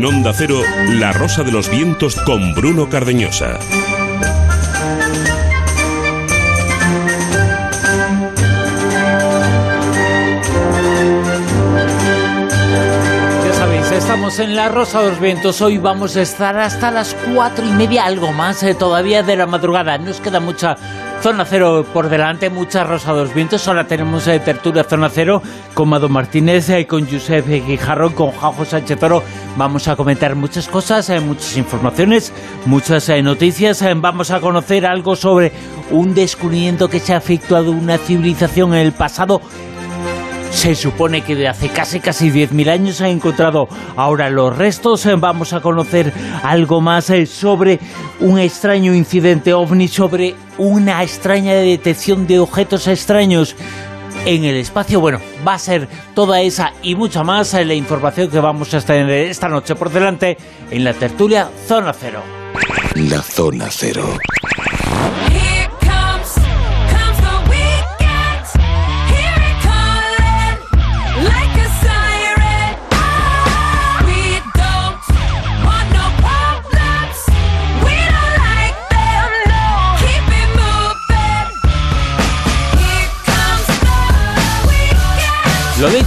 En Onda Cero, La Rosa de los Vientos con Bruno Cardeñosa. Ya sabéis, estamos en La Rosa de los Vientos. Hoy vamos a estar hasta las cuatro y media, algo más eh, todavía de la madrugada. Nos queda mucha zona cero por delante, mucha Rosa de los Vientos. Ahora tenemos eh, tertulia zona cero con Mado Martínez, eh, con Josep Guijarro, con Jajo Sánchez Toro. Vamos a comentar muchas cosas, muchas informaciones, muchas noticias. vamos a conocer algo sobre un descubrimiento que se ha efectuado una civilización en el pasado se supone que de hace casi casi 10.000 años se encontrado ahora los restos. Vamos a conocer algo más eh, sobre un extraño incidente ovni, sobre una extraña detección de objetos extraños en el espacio. Bueno, va a ser toda esa y mucha más eh, la información que vamos a tener esta noche por delante en la tertulia Zona Cero. La Zona Cero.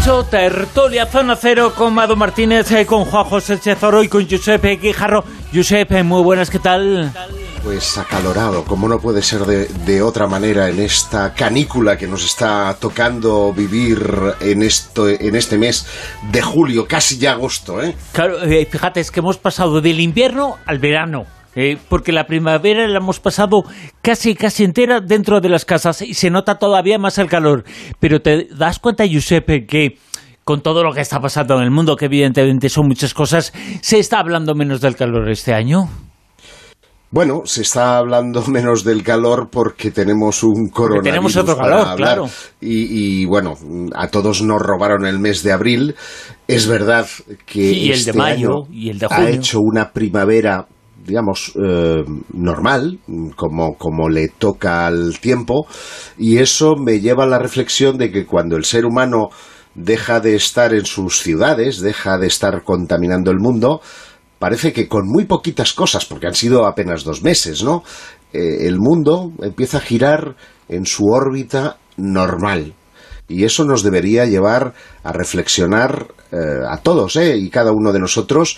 Tertulia Zona Cero con Mado Martínez, eh, con Juan José Chezoro y con Giuseppe Guijarro. Giuseppe, muy buenas, ¿qué tal? Pues acalorado, como no puede ser de, otra manera en esta canícula que nos está tocando vivir en, esto, en este mes de julio, casi ya agosto, ¿eh? Claro, eh, fíjate, es que hemos pasado del invierno al verano. Eh, porque la primavera la hemos pasado casi casi entera dentro de las casas y se nota todavía más el calor. Pero te das cuenta, Giuseppe, que con todo lo que está pasando en el mundo, que evidentemente son muchas cosas, ¿se está hablando menos del calor este año? Bueno, se está hablando menos del calor porque tenemos un coronavirus tenemos otro calor, claro. Y, bueno, a todos nos robaron el mes de abril. Es verdad que el de este mayo y el de junio. ha hecho una primavera digamos, eh, normal, como, como le toca al tiempo, y eso me lleva a la reflexión de que cuando el ser humano deja de estar en sus ciudades, deja de estar contaminando el mundo, parece que con muy poquitas cosas, porque han sido apenas dos meses, ¿no? Eh, el mundo empieza a girar en su órbita normal. Y eso nos debería llevar a reflexionar eh, a todos, ¿eh? y cada uno de nosotros,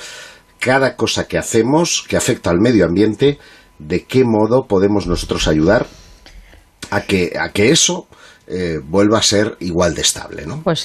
cada cosa que hacemos que afecta al medio ambiente, de qué modo podemos nosotros ayudar a que, a que eso eh, vuelva a ser igual de estable, ¿no? Pues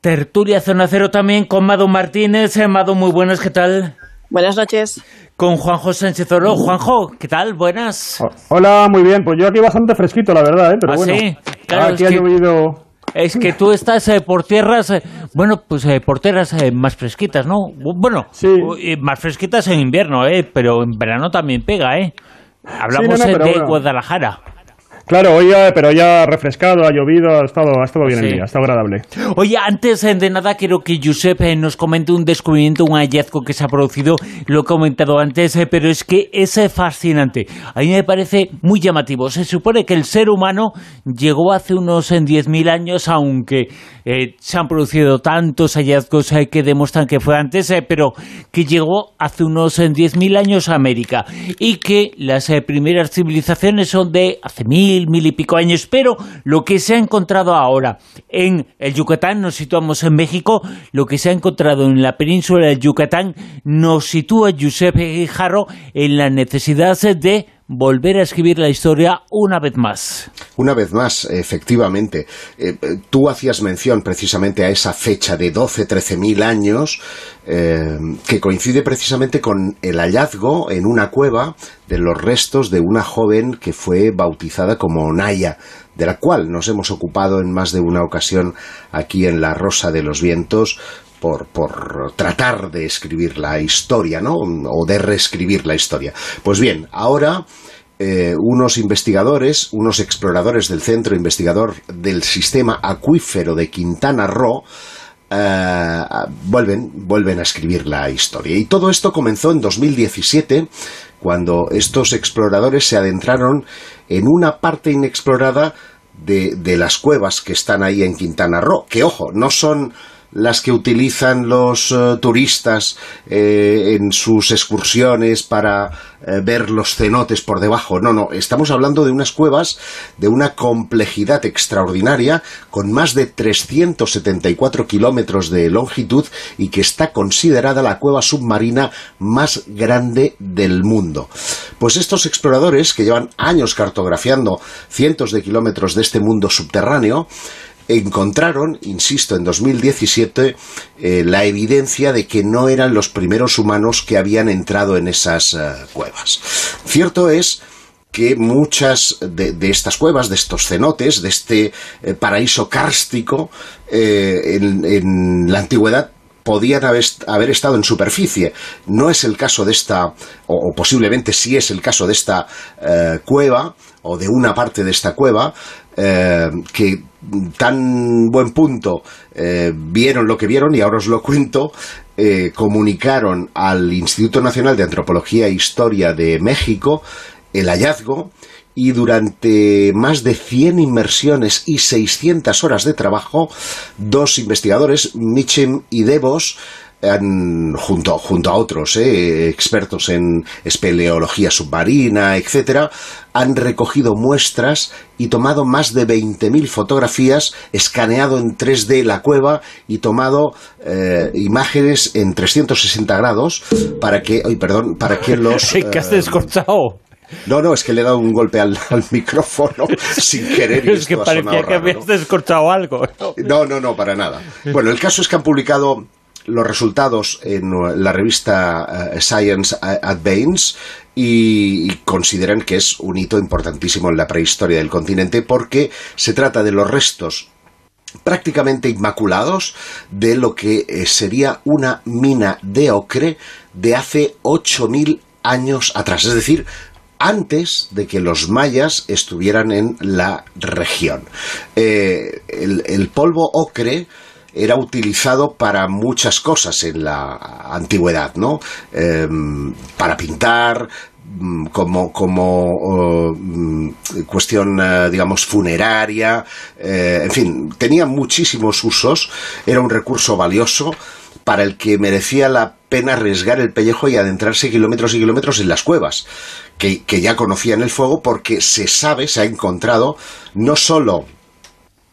tertulia Zona Cero también con Mado Martínez. Eh, Mado, muy buenas, ¿qué tal? Buenas noches. Con Juanjo Sánchez Oro. Juanjo, ¿qué tal? Buenas. Hola, muy bien. Pues yo aquí bastante fresquito, la verdad, ¿eh? Pero ¿Ah, bueno. Sí? Claro, aquí ha llovido es que tú estás eh, por tierras, eh, bueno, pues eh, por tierras más fresquitas, ¿no? Bueno, más fresquitas en invierno, ¿eh? Pero en verano también pega, ¿eh? Hablamos de Guadalajara. Claro, hoy pero ya ha refrescado, ha llovido, ha estado, ha estado bien el día, ha estado agradable. Oye, antes de nada quiero que Josep eh, nos comente un descubrimiento, un hallazgo que se ha producido, lo he comentado antes, eh, pero es que es eh, fascinante. A mí me parece muy llamativo. Se supone que el ser humano llegó hace unos 10.000 años, aunque se han producido tantos hallazgos que demuestran que fue antes, pero que llegó hace unos 10.000 años a América y que las primeras civilizaciones son de hace mil mil, y pico años, pero lo que se ha encontrado ahora en el Yucatán, nos situamos en México, lo que se ha encontrado en la península del Yucatán nos sitúa Giuseppe Jarro en la necesidad de volver a escribir la historia una vez más. Una vez más, efectivamente. Eh, tú hacías mención precisamente a esa fecha de 12, 13 mil años, eh, que coincide precisamente con el hallazgo en una cueva de los restos de una joven que fue bautizada como Naya, de la cual nos hemos ocupado en más de una ocasión aquí en La Rosa de los Vientos, por, por, tratar de escribir la historia, ¿no? O de reescribir la historia. Pues bien, ahora eh, unos investigadores, unos exploradores del Centro Investigador del Sistema Acuífero de Quintana Roo, eh, vuelven, vuelven a escribir la historia. Y todo esto comenzó en 2017, cuando estos exploradores se adentraron en una parte inexplorada de, de las cuevas que están ahí en Quintana Roo, que ojo, no son las que utilizan los eh, turistas eh, en sus excursiones para eh, ver los cenotes por debajo. No, no, estamos hablando de unas cuevas de una complejidad extraordinaria, con más de 374 kilómetros de longitud y que está considerada la cueva submarina más grande del mundo. Pues estos exploradores, que llevan años cartografiando cientos de kilómetros de este mundo subterráneo, encontraron, insisto, en 2017 eh, la evidencia de que no eran los primeros humanos que habían entrado en esas eh, cuevas. Cierto es que muchas de, estas cuevas, de estos cenotes, de este eh, paraíso kárstico en, la antigüedad, podían haber, estado en superficie. No es el caso de esta, o, posiblemente sí es el caso de esta cueva, o de una parte de esta cueva, que tan buen punto eh, vieron lo que vieron y ahora os lo cuento, eh, comunicaron al Instituto Nacional de Antropología e Historia de México el hallazgo y durante más de 100 inmersiones y 600 horas de trabajo, dos investigadores, Michem y Devos, han, junto, junto a otros eh, expertos en espeleología submarina, etcétera, han recogido muestras y tomado más de 20.000 fotografías, escaneado en 3D la cueva y tomado eh, imágenes en 360 grados para que, ay, perdón, para que los... ¿Qué has descorchado? No, no, es que le he dado un golpe al, micrófono sin querer. Y es que parecía que habías descorchado algo. No, no, no, para nada. Bueno, el caso es que han publicado los resultados en la revista eh, Science Advance y, consideran que es un hito importantísimo en la prehistoria del continente porque se trata de los restos prácticamente inmaculados de lo que eh, sería una mina de ocre de hace 8.000 años atrás, es decir, antes de que los mayas estuvieran en la región. Eh, el polvo ocre era utilizado para muchas cosas en la antigüedad, ¿no? Em, para pintar, mm, como, como mm, cuestión, eh, digamos, funeraria, eh, en fin, tenía muchísimos usos, era un recurso valioso para el que merecía la pena arriesgar el pellejo y adentrarse kilómetros y kilómetros en las cuevas, que, que ya conocían el fuego porque se sabe, se ha encontrado, no solo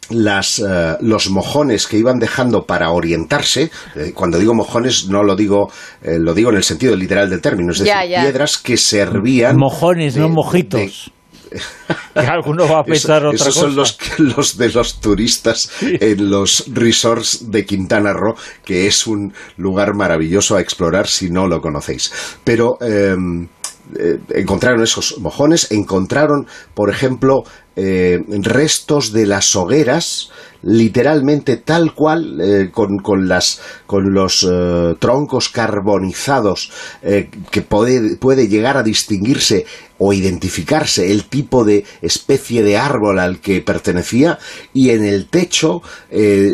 las, eh, los mojones que iban dejando para orientarse, eh, cuando digo mojones no lo digo, eh, lo digo en el sentido literal del término, es decir, piedras que servían... Mojones, no mojitos. alguno va a pensar otra esos son los, los de los turistas en los resorts de Quintana Roo, que es un lugar maravilloso a explorar si no lo conocéis. Pero em, encontraron esos mojones, encontraron, por ejemplo, eh, restos de las hogueras, literalmente tal cual, eh, con, con, las, con los eh, troncos carbonizados, que puede, puede llegar a distinguirse o identificarse el tipo de especie de árbol al que pertenecía y en el techo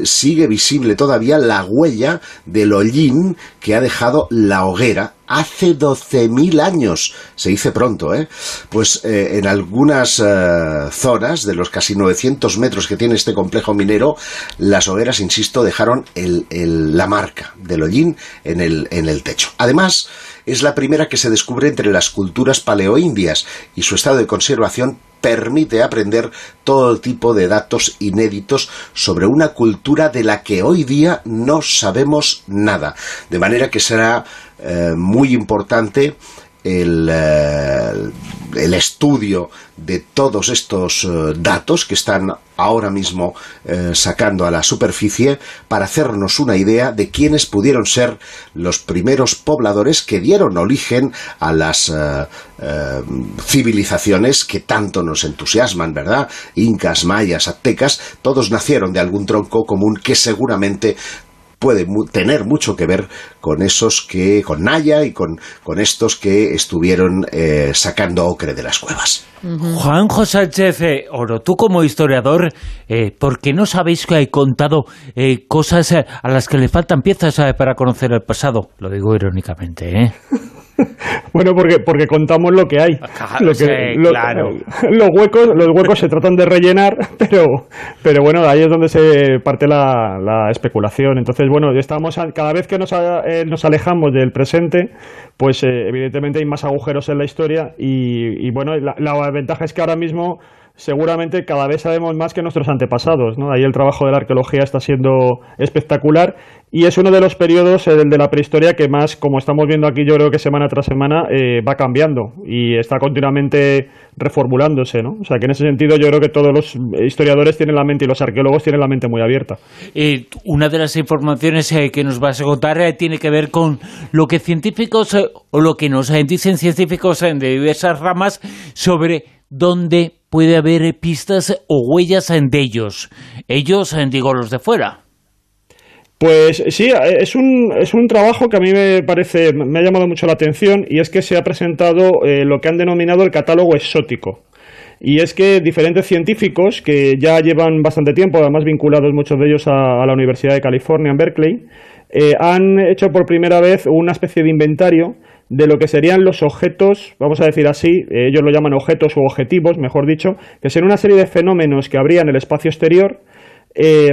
sigue visible todavía la huella del hollín que ha dejado la hoguera hace 12.000 años. Se dice pronto, ¿eh? Pues en algunas eh, de los casi 900 metros que tiene este complejo minero, las hogueras, insisto, dejaron la marca del hollín en el, en el techo. Además, es la primera que se descubre entre las culturas paleoindias y su estado de conservación permite aprender todo tipo de datos inéditos sobre una cultura de la que hoy día no sabemos nada. De manera que será eh, muy importante el, eh, el, estudio de todos estos eh, datos que están ahora mismo sacando a la superficie para hacernos una idea de quiénes pudieron ser los primeros pobladores que dieron origen a las civilizaciones que tanto nos entusiasman, ¿verdad? Incas, mayas, aztecas, todos nacieron de algún tronco común que seguramente puede tener mucho que ver con esos que, con Naya y con, con estos que estuvieron eh, sacando ocre de las cuevas. Juan José Chefe Oro, tú como historiador, eh, ¿por qué no sabéis que hay contado eh, cosas a las que le faltan piezas para conocer el pasado? Lo digo irónicamente, ¿eh? bueno, porque, porque contamos lo que hay. claro. Los huecos, los huecos se tratan de rellenar, pero, pero bueno, ahí es donde se parte la, especulación. Entonces, bueno, estamos cada vez que nos, eh, nos alejamos del presente, pues eh, evidentemente hay más agujeros en la historia y, y bueno, la, la ventaja es que ahora mismo seguramente cada vez sabemos más que nuestros antepasados. ¿no? Ahí el trabajo de la arqueología está siendo espectacular y es uno de los periodos, el de la prehistoria, que más, como estamos viendo aquí, yo creo que semana tras semana eh, va cambiando y está continuamente reformulándose. ¿no? O sea que en ese sentido yo creo que todos los historiadores tienen la mente y los arqueólogos tienen la mente muy abierta. Eh, una de las informaciones eh, que nos vas a contar tiene que ver con lo que científicos o lo que nos dicen científicos de diversas ramas sobre dónde puede haber pistas o huellas de ellos. Ellos, digo, los de fuera. Pues sí, es un, es un trabajo que a mí me parece, me ha llamado mucho la atención y es que se ha presentado eh, lo que han denominado el catálogo exótico. Y es que diferentes científicos que ya llevan bastante tiempo, además vinculados muchos de ellos a, la Universidad de California en Berkeley, eh, han hecho por primera vez una especie de inventario de lo que serían los objetos, vamos a decir así, eh, ellos lo llaman objetos o objetivos, mejor dicho, que son una serie de fenómenos que habría en el espacio exterior eh,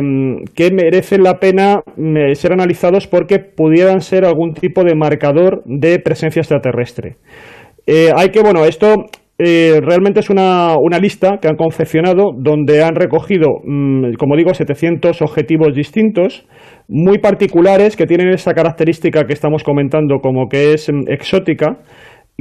que merecen la pena mm, ser analizados porque pudieran ser algún tipo de marcador de presencia extraterrestre. Eh, hay que, bueno, esto realmente es una, una, lista que han confeccionado donde han recogido, mm, como digo, 700 objetivos distintos muy particulares que tienen esa característica que estamos comentando como que es mm, exótica,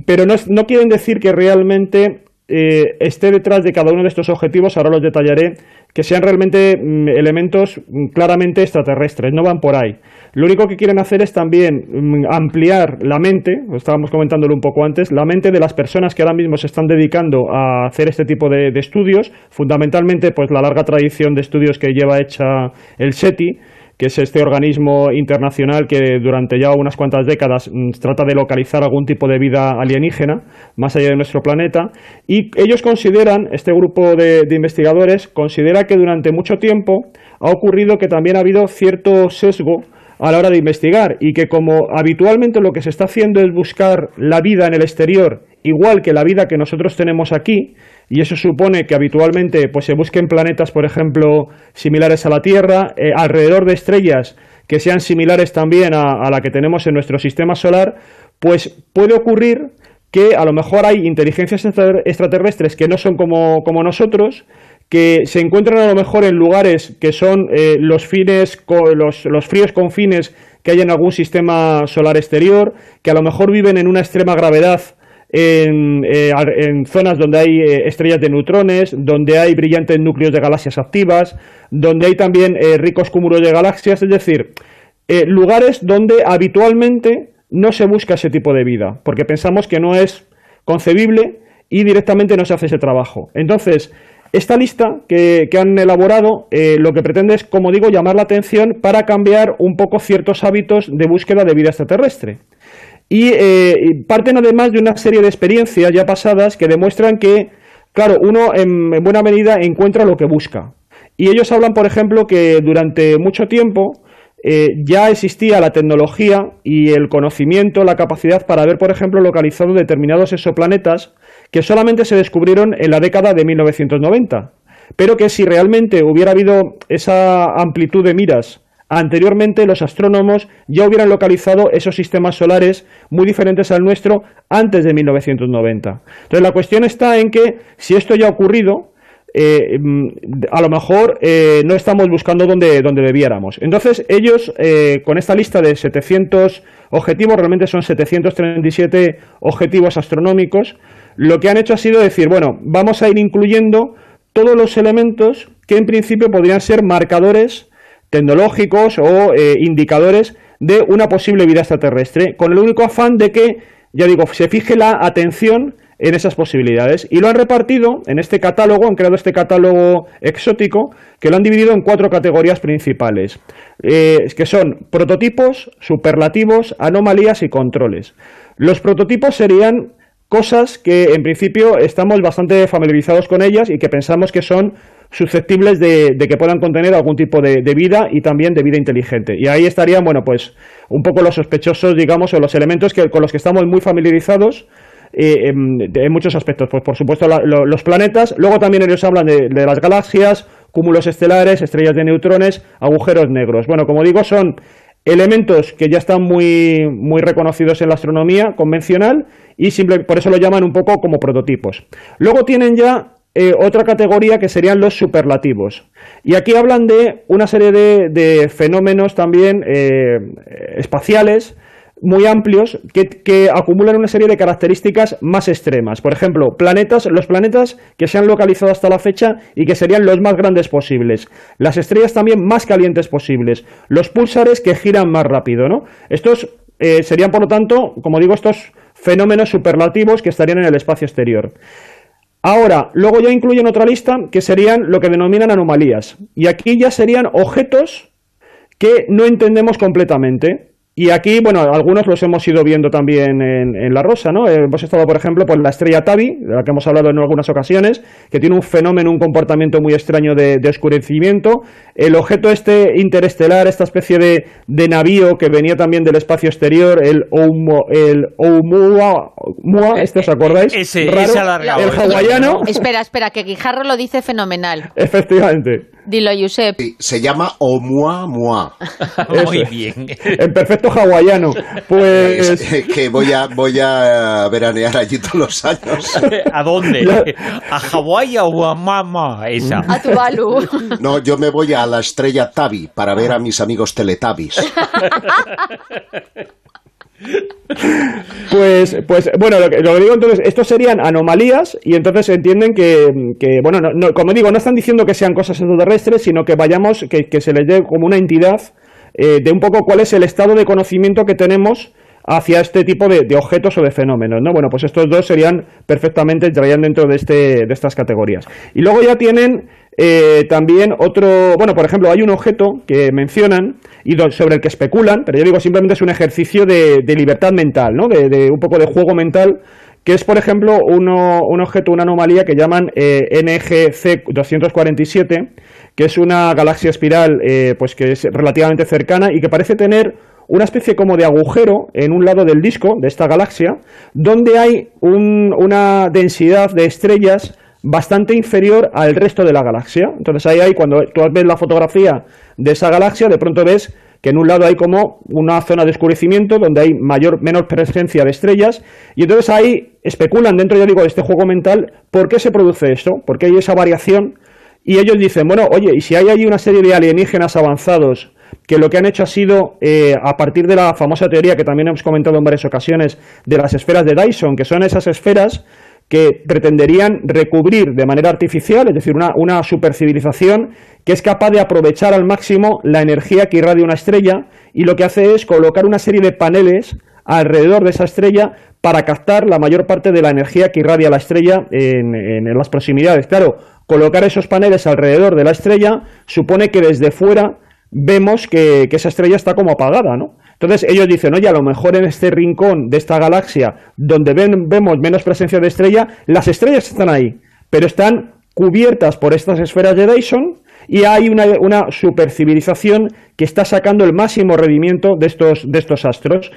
pero no, no quieren decir que realmente eh, esté detrás de cada uno de estos objetivos, ahora los detallaré, que sean realmente mm, elementos mm, claramente extraterrestres, no van por ahí. Lo único que quieren hacer es también ampliar la mente, estábamos comentándolo un poco antes, la mente de las personas que ahora mismo se están dedicando a hacer este tipo de estudios, fundamentalmente pues la larga tradición de estudios que lleva hecha el SETI, que es este organismo internacional que durante ya unas cuantas décadas mm, trata de localizar algún tipo de vida alienígena más allá de nuestro planeta. Y ellos consideran, este grupo de, investigadores, considera que durante mucho tiempo ha ocurrido que también ha habido cierto sesgo a la hora de investigar y que como habitualmente lo que se está haciendo es buscar la vida en el exterior igual que la vida que nosotros tenemos aquí, y eso supone que habitualmente pues, se busquen planetas, por ejemplo, similares a la Tierra, eh, alrededor de estrellas que sean similares también a, la que tenemos en nuestro sistema solar, pues puede ocurrir que a lo mejor hay inteligencias extraterrestres que no son como, como nosotros, que se encuentran a lo mejor en lugares que son eh, los fines, los, los fríos confines que hay en algún sistema solar exterior, que a lo mejor viven en una extrema gravedad en, eh, en, zonas donde hay eh, estrellas de neutrones, donde hay brillantes núcleos de galaxias activas, donde hay también eh, ricos cúmulos de galaxias, es decir, lugares donde habitualmente no se busca ese tipo de vida, porque pensamos que no es concebible y directamente no se hace ese trabajo. Entonces, esta lista que, que han elaborado lo que pretende es, como digo, llamar la atención para cambiar un poco ciertos hábitos de búsqueda de vida extraterrestre. Eh, y parten además de una serie de experiencias ya pasadas que demuestran que, claro, uno en, buena medida encuentra lo que busca. Y ellos hablan, por ejemplo, que durante mucho tiempo eh, ya existía la tecnología y el conocimiento, la capacidad para haber, por ejemplo, localizado determinados exoplanetas que solamente se descubrieron en la década de 1990. Pero que si realmente hubiera habido esa amplitud de miras Anteriormente los astrónomos ya hubieran localizado esos sistemas solares muy diferentes al nuestro antes de 1990. Entonces la cuestión está en que si esto ya ha ocurrido, eh, mm, a lo mejor eh, no estamos buscando donde, donde debiéramos. Entonces ellos, eh, con esta lista de 700 objetivos, realmente son 737 objetivos astronómicos, lo que han hecho ha sido decir, bueno, vamos a ir incluyendo todos los elementos que en principio podrían ser marcadores tecnológicos o eh, indicadores de una posible vida extraterrestre, con el único afán de que, ya digo, se fije la atención en esas posibilidades. Y lo han repartido en este catálogo, han creado este catálogo exótico, que lo han dividido en cuatro categorías principales, eh, que son prototipos, superlativos, anomalías y controles. Los prototipos serían cosas que en principio estamos bastante familiarizados con ellas y que pensamos que son susceptibles de, que puedan contener algún tipo de, vida y también de vida inteligente. Y ahí estarían, bueno, pues un poco los sospechosos, digamos, o los elementos que, con los que estamos muy familiarizados eh, en, muchos aspectos. Pues por supuesto los planetas, luego también ellos hablan de, las galaxias, cúmulos estelares, estrellas de neutrones, agujeros negros. Bueno, como digo, son elementos que ya están muy, muy reconocidos en la astronomía convencional y simple, por eso lo llaman un poco como prototipos. Luego tienen ya eh, otra categoría que serían los superlativos. Y aquí hablan de una serie de, fenómenos también eh, espaciales muy amplios que, acumulan una serie de características más extremas. Por ejemplo, planetas, los planetas que se han localizado hasta la fecha y que serían los más grandes posibles. Las estrellas también más calientes posibles. Los púlsares que giran más rápido, ¿no? Estos eh, serían, por lo tanto, como digo, estos fenómenos superlativos que estarían en el espacio exterior. Ahora, luego ya incluyen otra lista que serían lo que denominan anomalías. Y aquí ya serían objetos que no entendemos completamente. Y aquí, bueno, algunos los hemos ido viendo también en, La Rosa, ¿no? Hemos estado, por ejemplo, por la estrella Tabi, de la que hemos hablado en algunas ocasiones, que tiene un fenómeno, un comportamiento muy extraño de, oscurecimiento. El objeto este interestelar, esta especie de, de, navío que venía también del espacio exterior, el, el Oumuamua, ¿este os acordáis? Ese, ese alargado. El hawaiano. Espera, espera, que Guijarro lo dice fenomenal. Efectivamente. Dilo, Josep. se llama Oumuamua. Muy bien. En perfecto hawaiano. Pues. que voy a, voy a veranear allí todos los años. ¿A dónde? ¿A Hawái o a Mama? Esa. A Tuvalu. No, yo me voy a la estrella Tabi para ver a mis amigos Teletubbies. Pues, pues bueno, lo que, digo entonces, estos serían anomalías y entonces entienden que, bueno, no, como digo, no están diciendo que sean cosas extraterrestres, sino que vayamos, que, se les dé como una entidad eh, de un poco cuál es el estado de conocimiento que tenemos hacia este tipo de, objetos o de fenómenos, ¿no? Bueno, pues estos dos serían perfectamente, entrarían dentro de, este, de estas categorías. Y luego ya tienen eh, también otro, bueno, por ejemplo, hay un objeto que mencionan y sobre el que especulan, pero yo digo simplemente es un ejercicio de, libertad mental, ¿no? De, un poco de juego mental, que es, por ejemplo, uno, un objeto, una anomalía que llaman eh, NGC 247, que es una galaxia espiral, eh, pues que es relativamente cercana y que parece tener una especie como de agujero en un lado del disco de esta galaxia, donde hay una densidad de estrellas bastante inferior al resto de la galaxia. Entonces ahí hay, cuando tú ves la fotografía de esa galaxia, de pronto ves que en un lado hay como una zona de oscurecimiento donde hay mayor, menor presencia de estrellas, y entonces ahí especulan dentro, ya digo, de este juego mental, ¿por qué se produce esto? ¿Por qué hay esa variación? Y ellos dicen, bueno, oye, y si hay ahí una serie de alienígenas avanzados que lo que han hecho ha sido, eh, a partir de la famosa teoría que también hemos comentado en varias ocasiones, de las esferas de Dyson, que son esas esferas que pretenderían recubrir de manera artificial, es decir, una, una supercivilización que es capaz de aprovechar al máximo la energía que irradia una estrella y lo que hace es colocar una serie de paneles alrededor de esa estrella para captar la mayor parte de la energía que irradia la estrella en, en, las proximidades. Claro, colocar esos paneles alrededor de la estrella supone que desde fuera vemos que, que esa estrella está como apagada, ¿no? Entonces ellos dicen, oye, a lo mejor en este rincón de esta galaxia donde vemos menos presencia de estrella, las estrellas están ahí, pero están cubiertas por estas esferas de Dyson y hay una, una supercivilización que está sacando el máximo rendimiento de estos, de estos astros.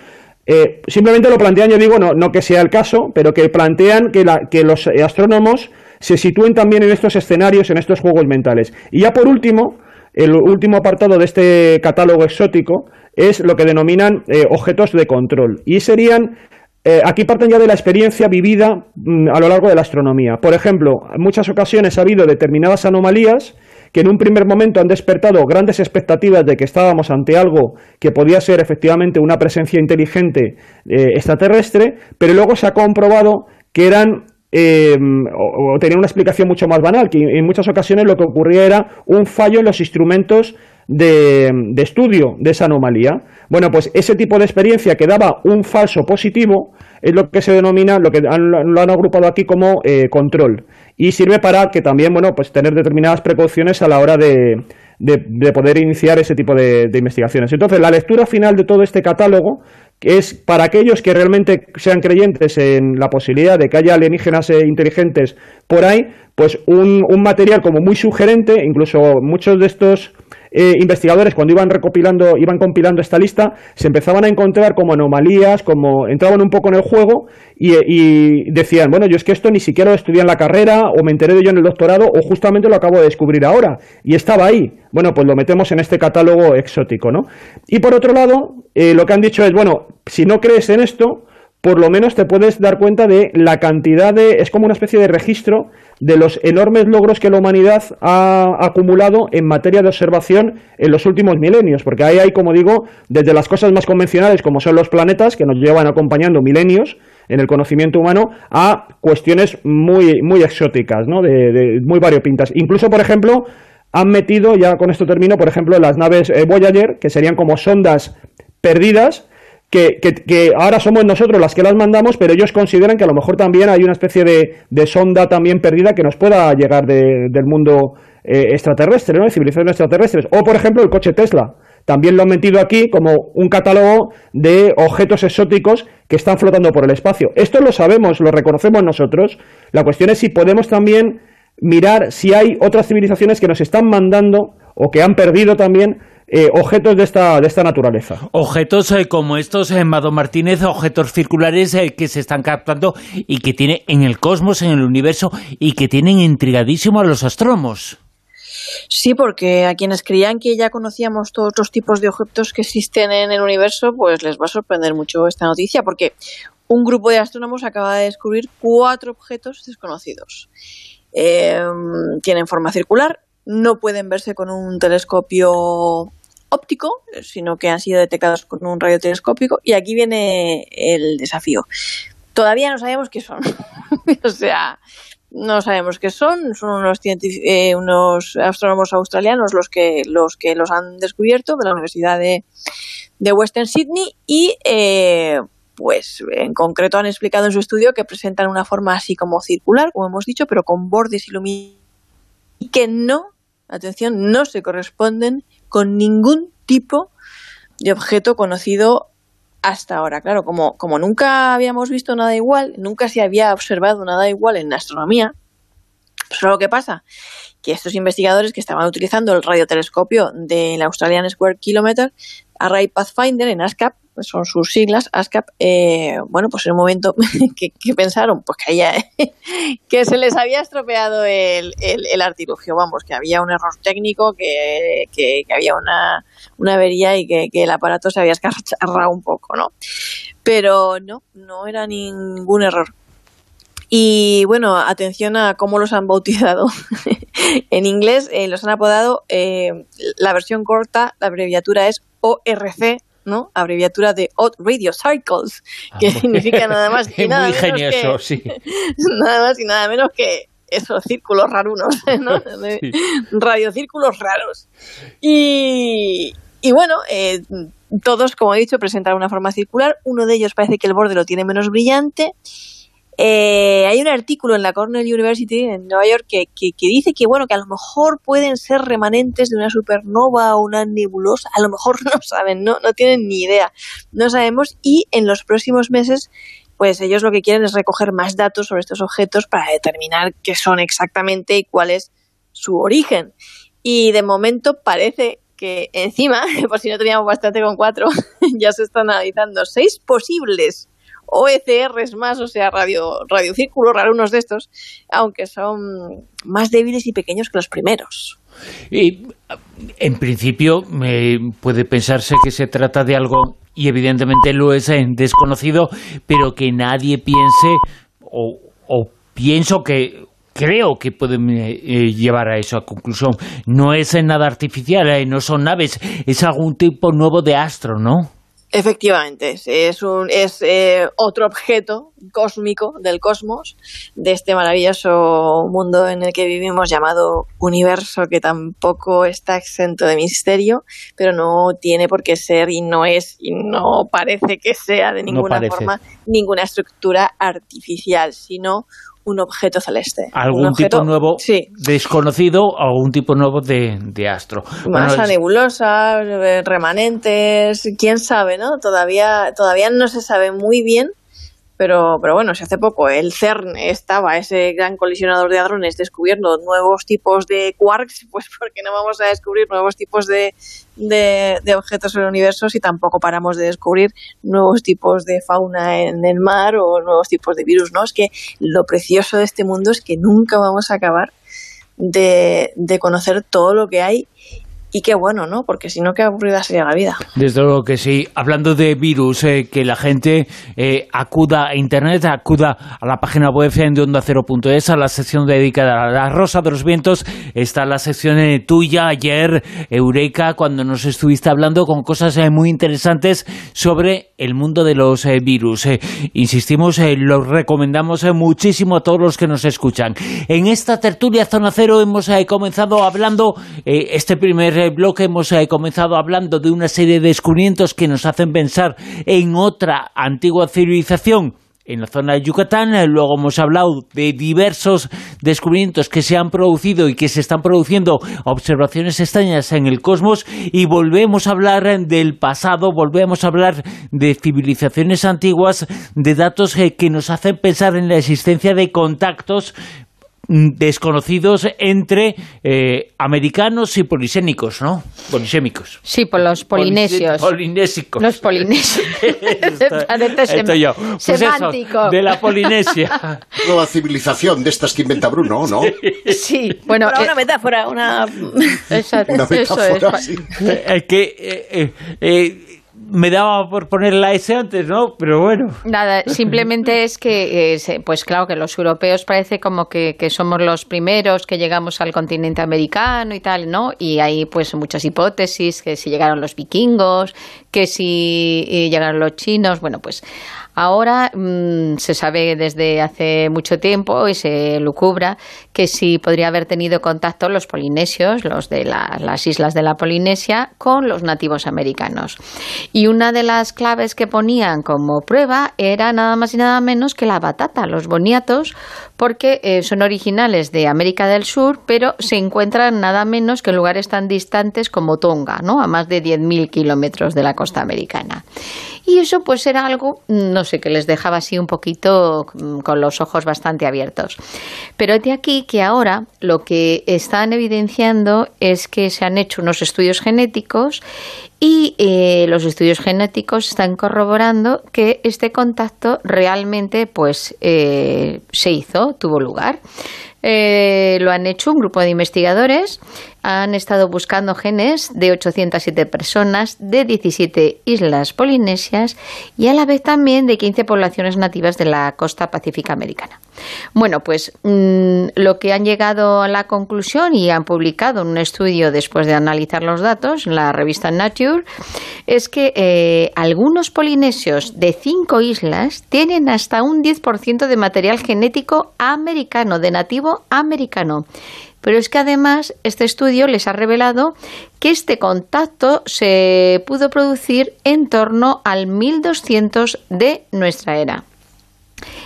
Eh, simplemente lo plantean, yo digo, no, no que sea el caso, pero que plantean que, la, que los astrónomos se sitúen también en estos escenarios, en estos juegos mentales. Y ya por último, el último apartado de este catálogo exótico es lo que denominan eh, objetos de control. Y serían eh, aquí parten ya de la experiencia vivida mm, a lo largo de la astronomía. Por ejemplo, en muchas ocasiones ha habido determinadas anomalías que en un primer momento han despertado grandes expectativas de que estábamos ante algo que podía ser efectivamente una presencia inteligente eh, extraterrestre, pero luego se ha comprobado que eran o, tenían una explicación mucho más banal, que en muchas ocasiones lo que ocurría era un fallo en los instrumentos de, estudio de esa anomalía. Bueno, pues ese tipo de experiencia que daba un falso positivo es lo que se denomina, lo que lo han agrupado aquí como eh, control. Y sirve para que también, bueno, pues tener determinadas precauciones a la hora de, de, poder iniciar ese tipo de, investigaciones. Entonces, la lectura final de todo este catálogo es para aquellos que realmente sean creyentes en la posibilidad de que haya alienígenas eh, inteligentes por ahí, pues un, un material como muy sugerente, incluso muchos de estos eh, investigadores cuando iban recopilando, iban compilando esta lista, se empezaban a encontrar como anomalías, como entraban un poco en el juego y, decían, bueno, yo es que esto ni siquiera lo estudié en la carrera o me enteré de ello en el doctorado o justamente lo acabo de descubrir ahora y estaba ahí. Bueno, pues lo metemos en este catálogo exótico, ¿no? Y por otro lado, eh, lo que han dicho es, bueno, si no crees en esto, por lo menos te puedes dar cuenta de la cantidad de... es como una especie de registro de los enormes logros que la humanidad ha acumulado en materia de observación en los últimos milenios, porque ahí hay, como digo, desde las cosas más convencionales como son los planetas, que nos llevan acompañando milenios en el conocimiento humano, a cuestiones muy, muy exóticas, ¿no? de, muy variopintas. Incluso, por ejemplo, han metido, ya con esto termino, por ejemplo, las naves eh, Voyager, que serían como sondas perdidas, que, ahora somos nosotros las que las mandamos, pero ellos consideran que a lo mejor también hay una especie de, sonda también perdida que nos pueda llegar del mundo eh, extraterrestre, ¿no? de civilizaciones extraterrestres. O, por ejemplo, el coche Tesla. También lo han metido aquí como un catálogo de objetos exóticos que están flotando por el espacio. Esto lo sabemos, lo reconocemos nosotros. La cuestión es si podemos también mirar si hay otras civilizaciones que nos están mandando o que han perdido también eh, objetos de esta, de esta naturaleza. Objetos eh, como estos, eh, Mado Martínez, objetos circulares que se están captando y que tiene en el cosmos, en el universo, y que tienen intrigadísimo a los astrónomos. Sí, porque a quienes creían que ya conocíamos todos los tipos de objetos que existen en el universo, pues les va a sorprender mucho esta noticia, porque un grupo de astrónomos acaba de descubrir cuatro objetos desconocidos. tienen forma circular, no pueden verse con un telescopio óptico, sino que han sido detectados con un radiotelescópico. Y aquí viene el desafío. Todavía no sabemos qué son. o sea, no sabemos qué son. Son unos, eh, unos astrónomos australianos los que, los que los han descubierto de la Universidad de, Western Sydney y eh, pues en concreto han explicado en su estudio que presentan una forma así como circular, como hemos dicho, pero con bordes iluminados y que no, atención, no se corresponden con ningún tipo de objeto conocido hasta ahora. Claro, como, como nunca habíamos visto nada igual, nunca se había observado nada igual en astronomía, pues lo que pasa que estos investigadores que estaban utilizando el radiotelescopio del Australian Square Kilometer, Array Pathfinder en ASCAP, son sus siglas, ASCAP, eh, bueno, pues en un momento que, pensaron, pues que, que se les había estropeado el, el, artilugio, vamos, que había un error técnico, que, que, había una, una, avería y que, el aparato se había escarrado un poco, ¿no? Pero no, no era ningún error. Y bueno, atención a cómo los han bautizado. en inglés eh, los han apodado, eh, la versión corta, la abreviatura es ORC, ¿no? Abreviatura de Odd Radio que ah, significa nada más y nada menos que, sí. nada más y nada menos que esos círculos rarunos, ¿no? Radiocírculos raros. Y, y bueno, eh, todos, como he dicho, presentan una forma circular. Uno de ellos parece que el borde lo tiene menos brillante eh, hay un artículo en la Cornell University en Nueva York que, dice que bueno que a lo mejor pueden ser remanentes de una supernova o una nebulosa, a lo mejor no saben, no, no tienen ni idea, no sabemos. Y en los próximos meses pues ellos lo que quieren es recoger más datos sobre estos objetos para determinar qué son exactamente y cuál es su origen. Y de momento parece que encima, por si no teníamos bastante con cuatro, ya se están analizando seis posibles OECRs más, o sea, radio, radiocírculos raros de estos, aunque son más débiles y pequeños que los primeros. Y en principio puede pensarse que se trata de algo, y evidentemente lo es en desconocido, pero que nadie piense, o, pienso que creo que pueden eh, llevar a esa conclusión. No es nada artificial, eh, no son naves, es algún tipo nuevo de astro, ¿no? Efectivamente, es, un, es eh, otro objeto cósmico del cosmos, de este maravilloso mundo en el que vivimos llamado universo, que tampoco está exento de misterio, pero no tiene por qué ser y no es y no parece que sea de ninguna forma ninguna estructura artificial, sino un objeto celeste. Algún objeto- tipo nuevo Sí. desconocido o algún tipo nuevo de, de astro. Masa Bueno, nebulosa, eh, remanentes, quién sabe, ¿no? Todavía, todavía no se sabe muy bien, pero, pero bueno, si hace poco el CERN estaba, ese gran colisionador de hadrones, descubriendo nuevos tipos de quarks, pues ¿por qué no vamos a descubrir nuevos tipos de, de, de objetos en el universo si tampoco paramos de descubrir nuevos tipos de fauna en el mar o nuevos tipos de virus, ¿no? Es que lo precioso de este mundo es que nunca vamos a acabar de, de conocer todo lo que hay y qué bueno, ¿no? Porque si no, qué aburrida sería la vida. Desde luego que sí. Hablando de virus, eh, que la gente eh, acuda a Internet, acuda a la página web de onda a la sección dedicada a la Rosa de los Vientos. Está la sección eh, tuya ayer, Eureka, cuando nos estuviste hablando con cosas muy interesantes sobre el mundo de los virus. Insistimos, eh, lo recomendamos muchísimo a todos los que nos escuchan. En esta tertulia Zona Cero hemos comenzado hablando, este primer bloque hemos eh, comenzado hablando de una serie de descubrimientos que nos hacen pensar en otra antigua civilización en la zona de Yucatán. Eh, Luego hemos hablado de diversos descubrimientos que se han producido y que se están produciendo observaciones extrañas en el cosmos y volvemos a hablar del pasado, volvemos a hablar de civilizaciones antiguas, de datos eh, que nos hacen pensar en la existencia de contactos desconocidos entre eh, americanos y polisénicos, ¿no? Polisémicos. Sí, por los polinesios. Polinésicos. Los polinesios. Esto- Parece sem- esto yo. Pues eso, semántico. de la Polinesia. Nueva civilización de estas que inventa Bruno, ¿no? Sí, bueno, Para eh, una metáfora, una... exacto, Una eso es. metáfora pa- así. Eh, que eh, eh, eh, me daba por poner la S antes, ¿no? Pero bueno. Nada, simplemente es que, eh, pues claro, que los europeos parece como que, que somos los primeros que llegamos al continente americano y tal, ¿no? Y hay pues muchas hipótesis, que si llegaron los vikingos, que si eh, llegaron los chinos, bueno, pues ahora mm, se sabe desde hace mucho tiempo y se lucubra que si podría haber tenido contacto los polinesios, los de la- las islas de la Polinesia, con los nativos americanos. Y una de las claves que ponían como prueba era nada más y nada menos que la batata, los boniatos, porque eh, son originales de América del Sur, pero se encuentran nada menos que en lugares tan distantes como Tonga, ¿no? a más de 10.000 kilómetros de la costa americana. Y eso pues era algo, no sé, que les dejaba así un poquito mm, con los ojos bastante abiertos. Pero de aquí que ahora lo que están evidenciando es que se han hecho unos estudios genéticos y eh, los estudios genéticos están corroborando que este contacto realmente pues eh, se hizo, tuvo lugar. Eh, lo han hecho un grupo de investigadores, han estado buscando genes de 807 personas de 17 islas polinesias y a la vez también de 15 poblaciones nativas de la costa pacífica americana. Bueno, pues mm, lo que han llegado a la conclusión y han publicado en un estudio después de analizar los datos en la revista Nature es que eh, algunos polinesios de cinco islas tienen hasta un 10% de material genético americano, de nativo americano. Pero es que además este estudio les ha revelado que este contacto se pudo producir en torno al 1200 de nuestra era.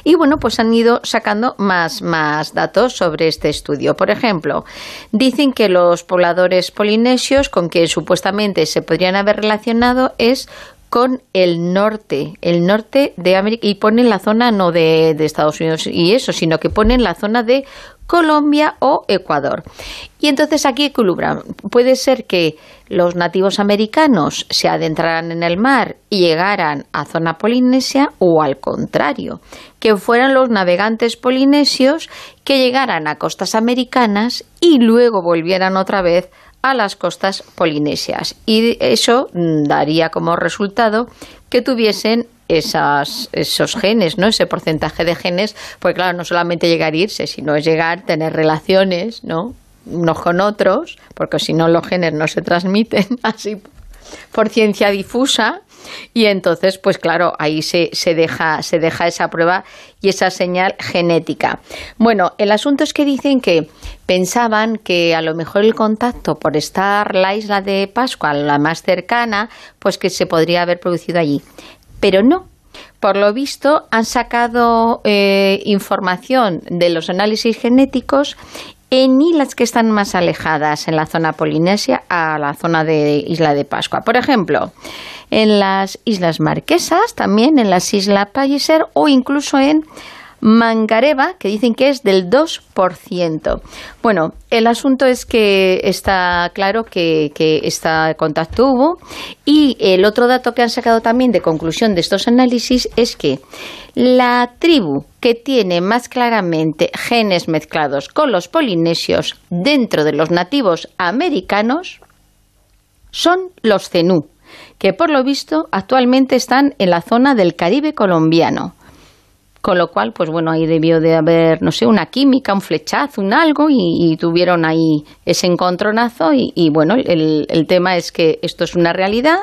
Y bueno, pues han ido sacando más, más datos sobre este estudio. Por ejemplo, dicen que los pobladores polinesios con quien supuestamente se podrían haber relacionado es con el norte, el norte de América, y ponen la zona no de, de Estados Unidos y eso, sino que ponen la zona de Colombia o Ecuador. Y entonces aquí equilibran. Puede ser que los nativos americanos se adentraran en el mar y llegaran a zona polinesia o al contrario, que fueran los navegantes polinesios que llegaran a costas americanas y luego volvieran otra vez a las costas polinesias. Y eso mm, daría como resultado que tuviesen esas, esos genes, ¿no? Ese porcentaje de genes, pues claro, no solamente llegar a irse, sino es llegar, tener relaciones, ¿no? Unos con otros, porque si no los genes no se transmiten así por ciencia difusa y entonces pues claro ahí se, se deja se deja esa prueba y esa señal genética bueno el asunto es que dicen que pensaban que a lo mejor el contacto por estar la isla de Pascua la más cercana pues que se podría haber producido allí pero no por lo visto, han sacado eh, información de los análisis genéticos en islas que están más alejadas en la zona polinesia a la zona de Isla de Pascua. Por ejemplo, en las Islas Marquesas, también en las Islas Palliser o incluso en Mangareva, que dicen que es del 2%. Bueno, el asunto es que está claro que, que este contacto hubo y el otro dato que han sacado también de conclusión de estos análisis es que la tribu que tiene más claramente genes mezclados con los polinesios dentro de los nativos americanos son los zenú, que por lo visto actualmente están en la zona del Caribe colombiano. Con lo cual, pues bueno, ahí debió de haber, no sé, una química, un flechazo, un algo, y, tuvieron ahí ese encontronazo. Y, bueno, el, el, tema es que esto es una realidad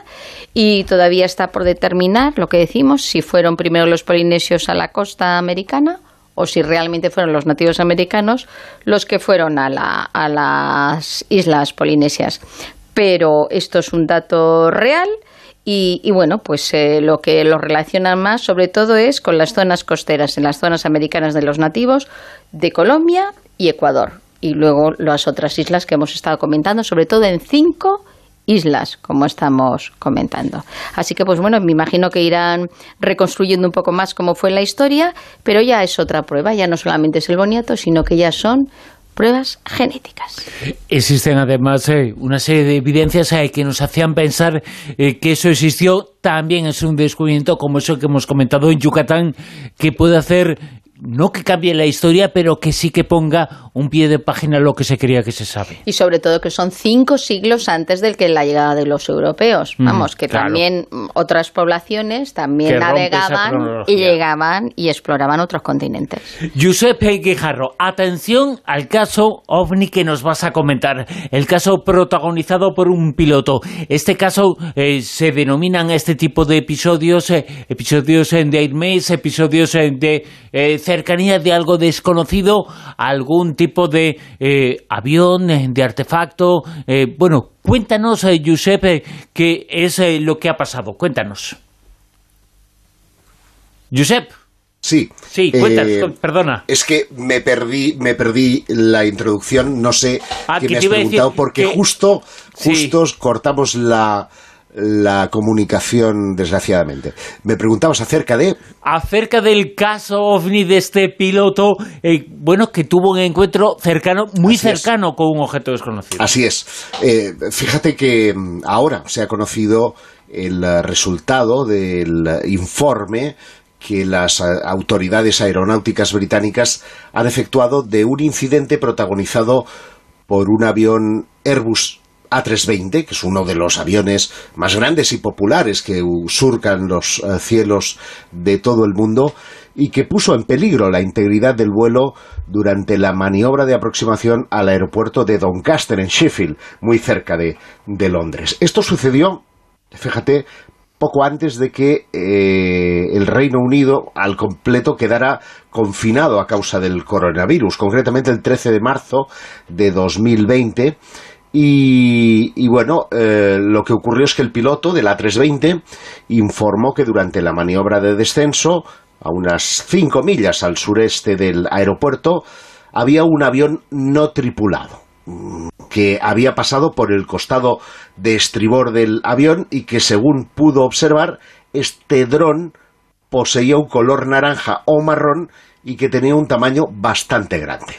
y todavía está por determinar lo que decimos, si fueron primero los polinesios a la costa americana o si realmente fueron los nativos americanos los que fueron a, la, a las islas polinesias. Pero esto es un dato real y, bueno, pues eh, lo que lo relacionan más sobre todo es con las zonas costeras, en las zonas americanas de los nativos de Colombia y Ecuador. Y luego las otras islas que hemos estado comentando, sobre todo en cinco islas, como estamos comentando. Así que, pues bueno, me imagino que irán reconstruyendo un poco más cómo fue la historia, pero ya es otra prueba, ya no solamente es el boniato, sino que ya son pruebas genéticas. Existen además eh, una serie de evidencias eh, que nos hacían pensar eh, que eso existió. También es un descubrimiento como eso que hemos comentado en Yucatán, que puede hacer no que cambie la historia, pero que sí que ponga un pie de página lo que se creía que se sabe. Y sobre todo que son cinco siglos antes del que la llegada de los europeos. Mm, Vamos, que también otras poblaciones también navegaban y llegaban y exploraban otros continentes. Giuseppe Guijarro, atención al caso OVNI que nos vas a comentar. El caso protagonizado por un piloto. Este caso eh, se denominan este tipo de episodios, eh, episodios de Airmaze, episodios de eh, cercanía de algo desconocido, algún tipo de eh, avión, eh, de artefacto. Eh, bueno, cuéntanos, Giuseppe, qué es lo que ha pasado. Cuéntanos. Giuseppe. Sí. Sí, cuéntanos, perdona. Es que me perdí, me perdí la introducción, no sé ah, qué me has preguntado, porque justo, justo cortamos la, la comunicación, desgraciadamente. Me preguntabas acerca de... Acerca del caso OVNI de este piloto, eh, bueno, que tuvo un encuentro cercano, muy cercano con un objeto desconocido. Así es. Eh, fíjate que mm, ahora se ha conocido el resultado del informe que las eh, autoridades aeronáuticas británicas han efectuado de un incidente protagonizado por un avión Airbus a320, que es uno de los aviones más grandes y populares que surcan los eh, cielos de todo el mundo y que puso en peligro la integridad del vuelo durante la maniobra de aproximación al aeropuerto de Doncaster en Sheffield, muy cerca de, Londres. Esto sucedió, fíjate, poco antes de que eh, el Reino Unido al completo quedara confinado a causa del coronavirus, concretamente el 13 de marzo de 2020 y, bueno, eh, lo que ocurrió es que el piloto de la 320 informó que durante la maniobra de descenso, a unas 5 millas al sureste del aeropuerto, había un avión no tripulado que había pasado por el costado de estribor del avión y que según pudo observar, este dron poseía un color naranja o marrón y que tenía un tamaño bastante grande.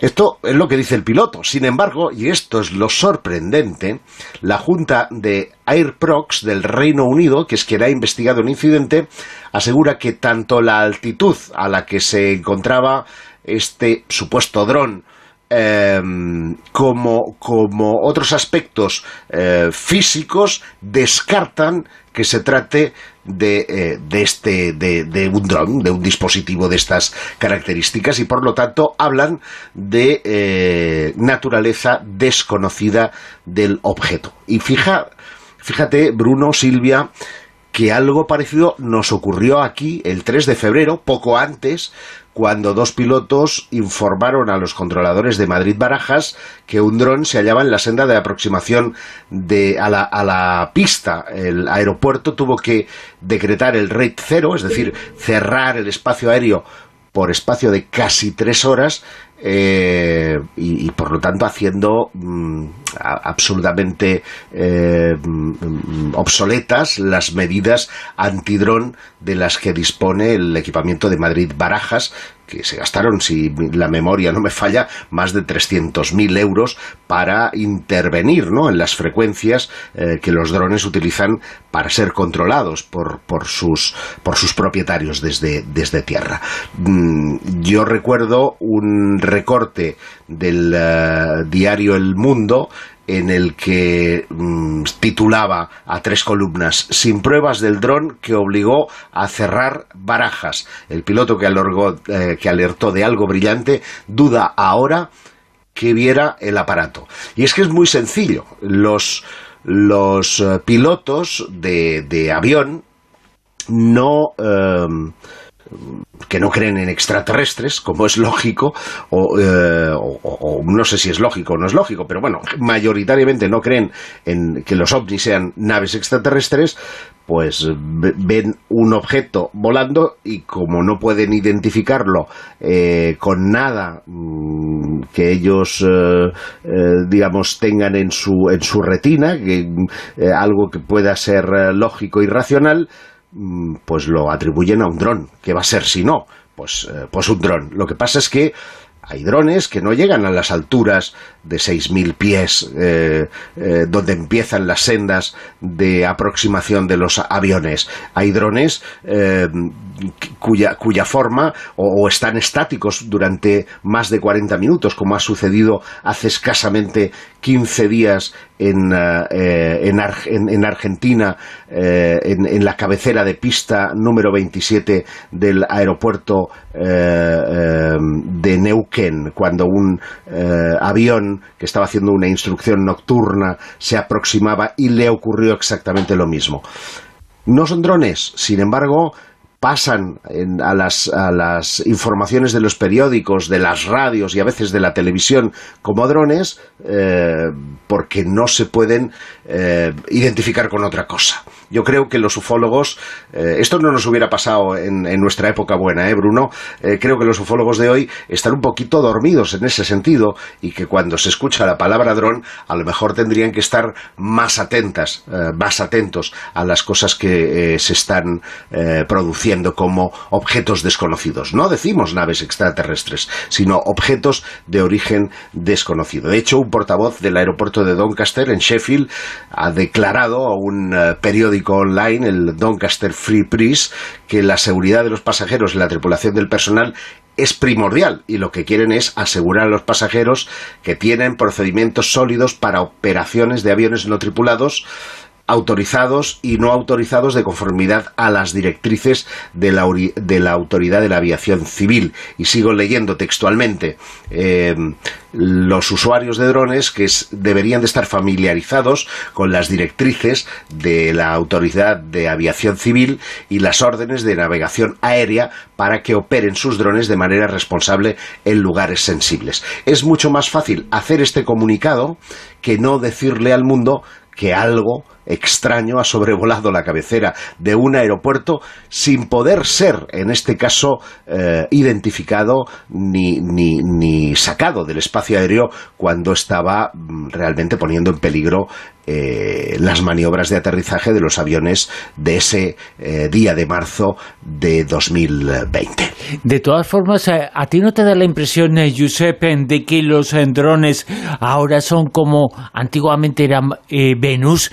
Esto es lo que dice el piloto. Sin embargo, y esto es lo sorprendente, la Junta de Airprox del Reino Unido, que es quien ha investigado el incidente, asegura que tanto la altitud a la que se encontraba este supuesto dron em, como, otros aspectos eh, físicos descartan que se trate de, eh, de este de, un dron, de un dispositivo de estas características y por lo tanto hablan de eh, naturaleza desconocida del objeto. Y fija, fíjate, Bruno, Silvia, que algo parecido nos ocurrió aquí el 3 de febrero, poco antes, cuando dos pilotos informaron a los controladores de Madrid Barajas que un dron se hallaba en la senda de aproximación de, a, la, a la pista. El aeropuerto tuvo que decretar el rate cero, es decir, cerrar el espacio aéreo por espacio de casi tres horas eh, y, por lo tanto haciendo mm, absolutamente eh, mm, obsoletas las medidas antidrón de las que dispone el equipamiento de Madrid Barajas que se gastaron, si la memoria no me falla, más de 300.000 euros para intervenir ¿no? en las frecuencias eh, que los drones utilizan para ser controlados por, por, sus, por sus propietarios desde, desde tierra. Mm, yo recuerdo un recorte del eh, diario El Mundo en el que mm, titulaba a tres columnas Sin pruebas del dron que obligó a cerrar barajas. El piloto que, eh, que alertó de algo brillante duda ahora que viera el aparato. Y es que es muy sencillo. Los, los eh, pilotos de, de avión no que no creen en extraterrestres, como es lógico, eh, o, no sé si es lógico o no es lógico, pero bueno, mayoritariamente no creen en que los ovnis sean naves extraterrestres, pues ven un objeto volando y como no pueden identificarlo eh, con nada mm, que ellos, eh, digamos, tengan en su, en su retina, que, algo que pueda ser lógico y racional, pues lo atribuyen a un dron. ¿Qué va a ser si no? Pues, eh, pues un dron. Lo que pasa es que hay drones que no llegan a las alturas de 6.000 pies, eh, eh, donde empiezan las sendas de aproximación de los aviones. Hay drones cuya, cuya forma o, están estáticos durante más de 40 minutos, como ha sucedido hace escasamente 15 días en, eh, en, Argentina, eh, en, la cabecera de pista número 27 del aeropuerto eh, de Neuquén, cuando un avión que estaba haciendo una instrucción nocturna se aproximaba y le ocurrió exactamente lo mismo. No son drones, sin embargo, pasan a, las, a, las, informaciones de los periódicos, de las radios y a veces de la televisión como drones eh, porque no se pueden eh, identificar con otra cosa. Yo creo que los ufólogos, eh, esto no nos hubiera pasado en, nuestra época buena, ¿eh, Bruno? Creo que los ufólogos de hoy están un poquito dormidos en ese sentido y que cuando se escucha la palabra dron, a lo mejor tendrían que estar más atentas, más atentos a las cosas que se están produciendo como objetos desconocidos. No decimos naves extraterrestres, sino objetos de origen desconocido. De hecho, un portavoz del aeropuerto de Doncaster, en Sheffield, ha declarado a un periódico online, el Doncaster Free Press, que la seguridad de los pasajeros y la tripulación del personal es primordial y lo que quieren es asegurar a los pasajeros que tienen procedimientos sólidos para operaciones de aviones no tripulados autorizados y no autorizados de conformidad a las directrices de la, de la Autoridad de la Aviación Civil. Y sigo leyendo textualmente. Eh, los usuarios de drones que deberían de estar familiarizados con las directrices de la Autoridad de Aviación Civil y las órdenes de navegación aérea para que operen sus drones de manera responsable en lugares sensibles. Es mucho más fácil hacer este comunicado que no decirle al mundo que algo extraño ha sobrevolado la cabecera de un aeropuerto sin poder ser, en este caso, eh, identificado ni, ni, ni, sacado del espacio aéreo cuando estaba mm, realmente poniendo en peligro eh, las maniobras de aterrizaje de los aviones de ese eh, día de marzo de 2020. De todas formas, ¿a ti no te da la impresión, Giuseppe, de que los drones ahora son como antiguamente eran Venus?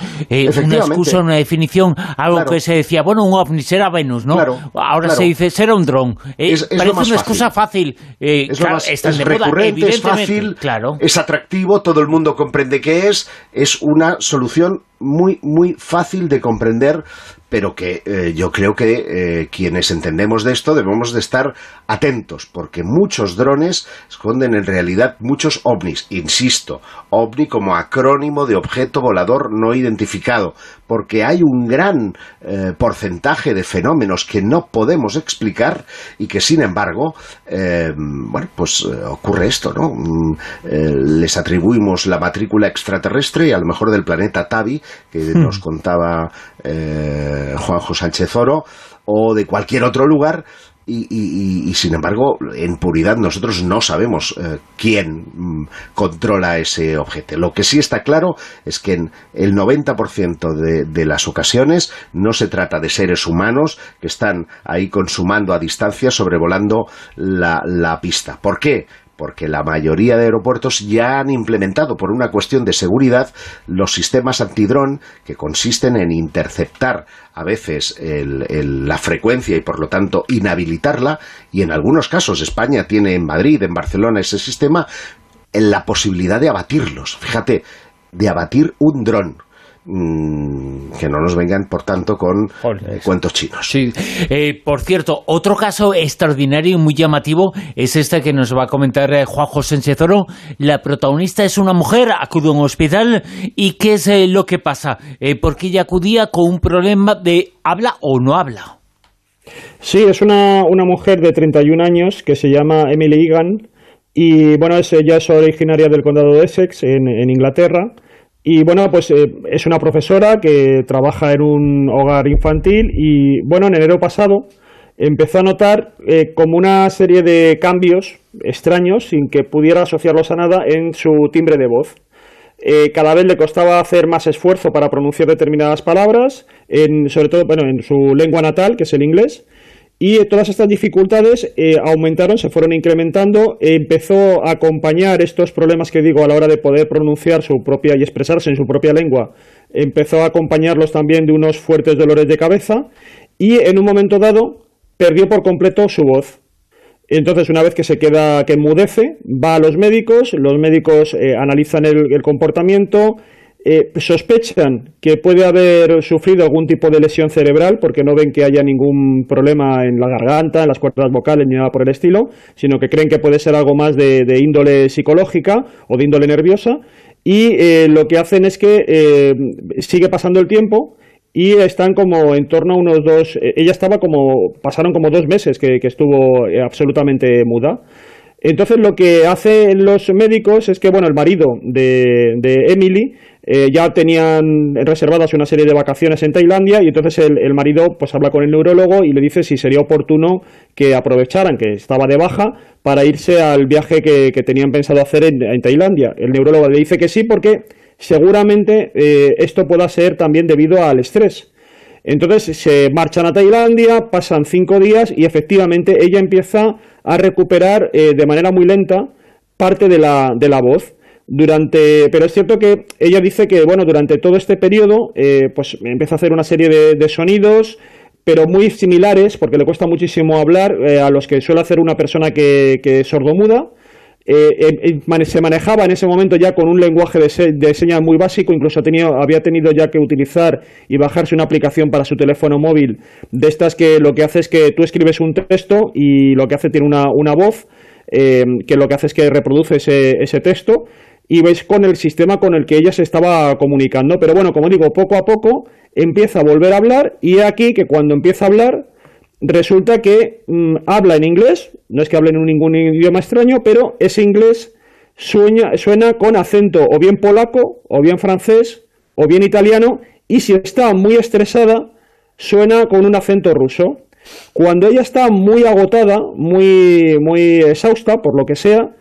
una excusa, una definición, algo que se decía, bueno, un ovni será Venus, ¿no? Ahora se dice, será un dron. Eh, es, parece una excusa fácil. Eh, es, es recurrente, es fácil, claro. es atractivo, todo el mundo comprende qué es, es una solución muy, muy fácil de comprender pero que eh, yo creo que eh, quienes entendemos de esto debemos de estar atentos, porque muchos drones esconden en realidad muchos ovnis, insisto, ovni como acrónimo de objeto volador no identificado, porque hay un gran eh, porcentaje de fenómenos que no podemos explicar y que sin embargo, bueno, pues ocurre esto, ¿no? Mm, les atribuimos la matrícula extraterrestre a lo mejor del planeta Tavi, que hmm. nos contaba Juanjo Sánchez Oro o de cualquier otro lugar y, sin embargo, en puridad nosotros no sabemos eh, quién mm, controla ese objeto. Lo que sí está claro es que en el 90% de, de, las ocasiones no se trata de seres humanos que están ahí consumando a distancia sobrevolando la, la pista. ¿Por qué? Porque la mayoría de aeropuertos ya han implementado por una cuestión de seguridad los sistemas antidrón que consisten en interceptar a veces la frecuencia y por lo tanto inhabilitarla y en algunos casos España tiene en Madrid, en Barcelona ese sistema la posibilidad de abatirlos. Fíjate, de abatir un dron Mm, que no nos vengan, por tanto, con eh, cuentos chinos. Sí. Eh, por cierto, otro caso extraordinario y muy llamativo es este que nos va a comentar eh, Juan José Oro. La protagonista es una mujer, acude a un hospital y ¿qué es lo que pasa? porque ella acudía con un problema de habla o no habla. Sí, es una, una mujer de 31 años que se llama Emily Egan y bueno, es, ella es originaria del condado de Essex, en, en Inglaterra. Y bueno, pues eh, es una profesora que trabaja en un hogar infantil y bueno, en enero pasado empezó a notar eh, como una serie de cambios extraños sin que pudiera asociarlos a nada en su timbre de voz. Eh, cada vez le costaba hacer más esfuerzo para pronunciar determinadas palabras, en, sobre todo bueno, en su lengua natal, que es el inglés, y todas estas dificultades eh, aumentaron, se fueron incrementando, empezó a acompañar estos problemas que digo a la hora de poder pronunciar su propia y expresarse en su propia lengua, empezó a acompañarlos también de unos fuertes dolores de cabeza y en un momento dado perdió por completo su voz. Entonces, una vez que se queda, que enmudece, va a los médicos, los médicos eh, analizan el comportamiento, eh, sospechan que puede haber sufrido algún tipo de lesión cerebral porque no ven que haya ningún problema en la garganta, en las cuerdas vocales ni nada por el estilo, sino que creen que puede ser algo más de, índole psicológica o de índole nerviosa y eh, lo que hacen es que eh, sigue pasando el tiempo y están como en torno a unos dos, ella estaba como, pasaron como dos meses que, estuvo absolutamente muda. Entonces lo que hacen los médicos es que, bueno, el marido de, de Emily eh, ya tenían reservadas una serie de vacaciones en Tailandia y entonces el, marido pues habla con el neurólogo y le dice si sería oportuno que aprovecharan que estaba de baja para irse al viaje que, tenían pensado hacer en, Tailandia. El neurólogo le dice que sí porque seguramente eh, esto pueda ser también debido al estrés. Entonces se marchan a Tailandia, pasan cinco días y efectivamente ella empieza a recuperar eh, de manera muy lenta parte de la, de la voz durante, pero es cierto que ella dice que, bueno, durante todo este periodo, eh, pues empieza a hacer una serie de, sonidos, pero muy similares, porque le cuesta muchísimo hablar eh, a los que suele hacer una persona que, que es sordomuda. Eh, se manejaba en ese momento ya con un lenguaje de, señas muy básico, incluso había tenido ya que utilizar y bajarse una aplicación para su teléfono móvil, de estas que lo que hace es que tú escribes un texto y lo que hace tiene una, una voz, que lo que hace es que reproduce ese texto y veis con el sistema con el que ella se estaba comunicando. Pero bueno, como digo, poco a poco empieza a volver a hablar y aquí que cuando empieza a hablar resulta que mm, habla en inglés, no es que hable en ningún idioma extraño, pero ese inglés suena con acento o bien polaco, o bien francés, o bien italiano, y si está muy estresada, suena con un acento ruso. Cuando ella está muy agotada, muy, muy exhausta, por lo que sea,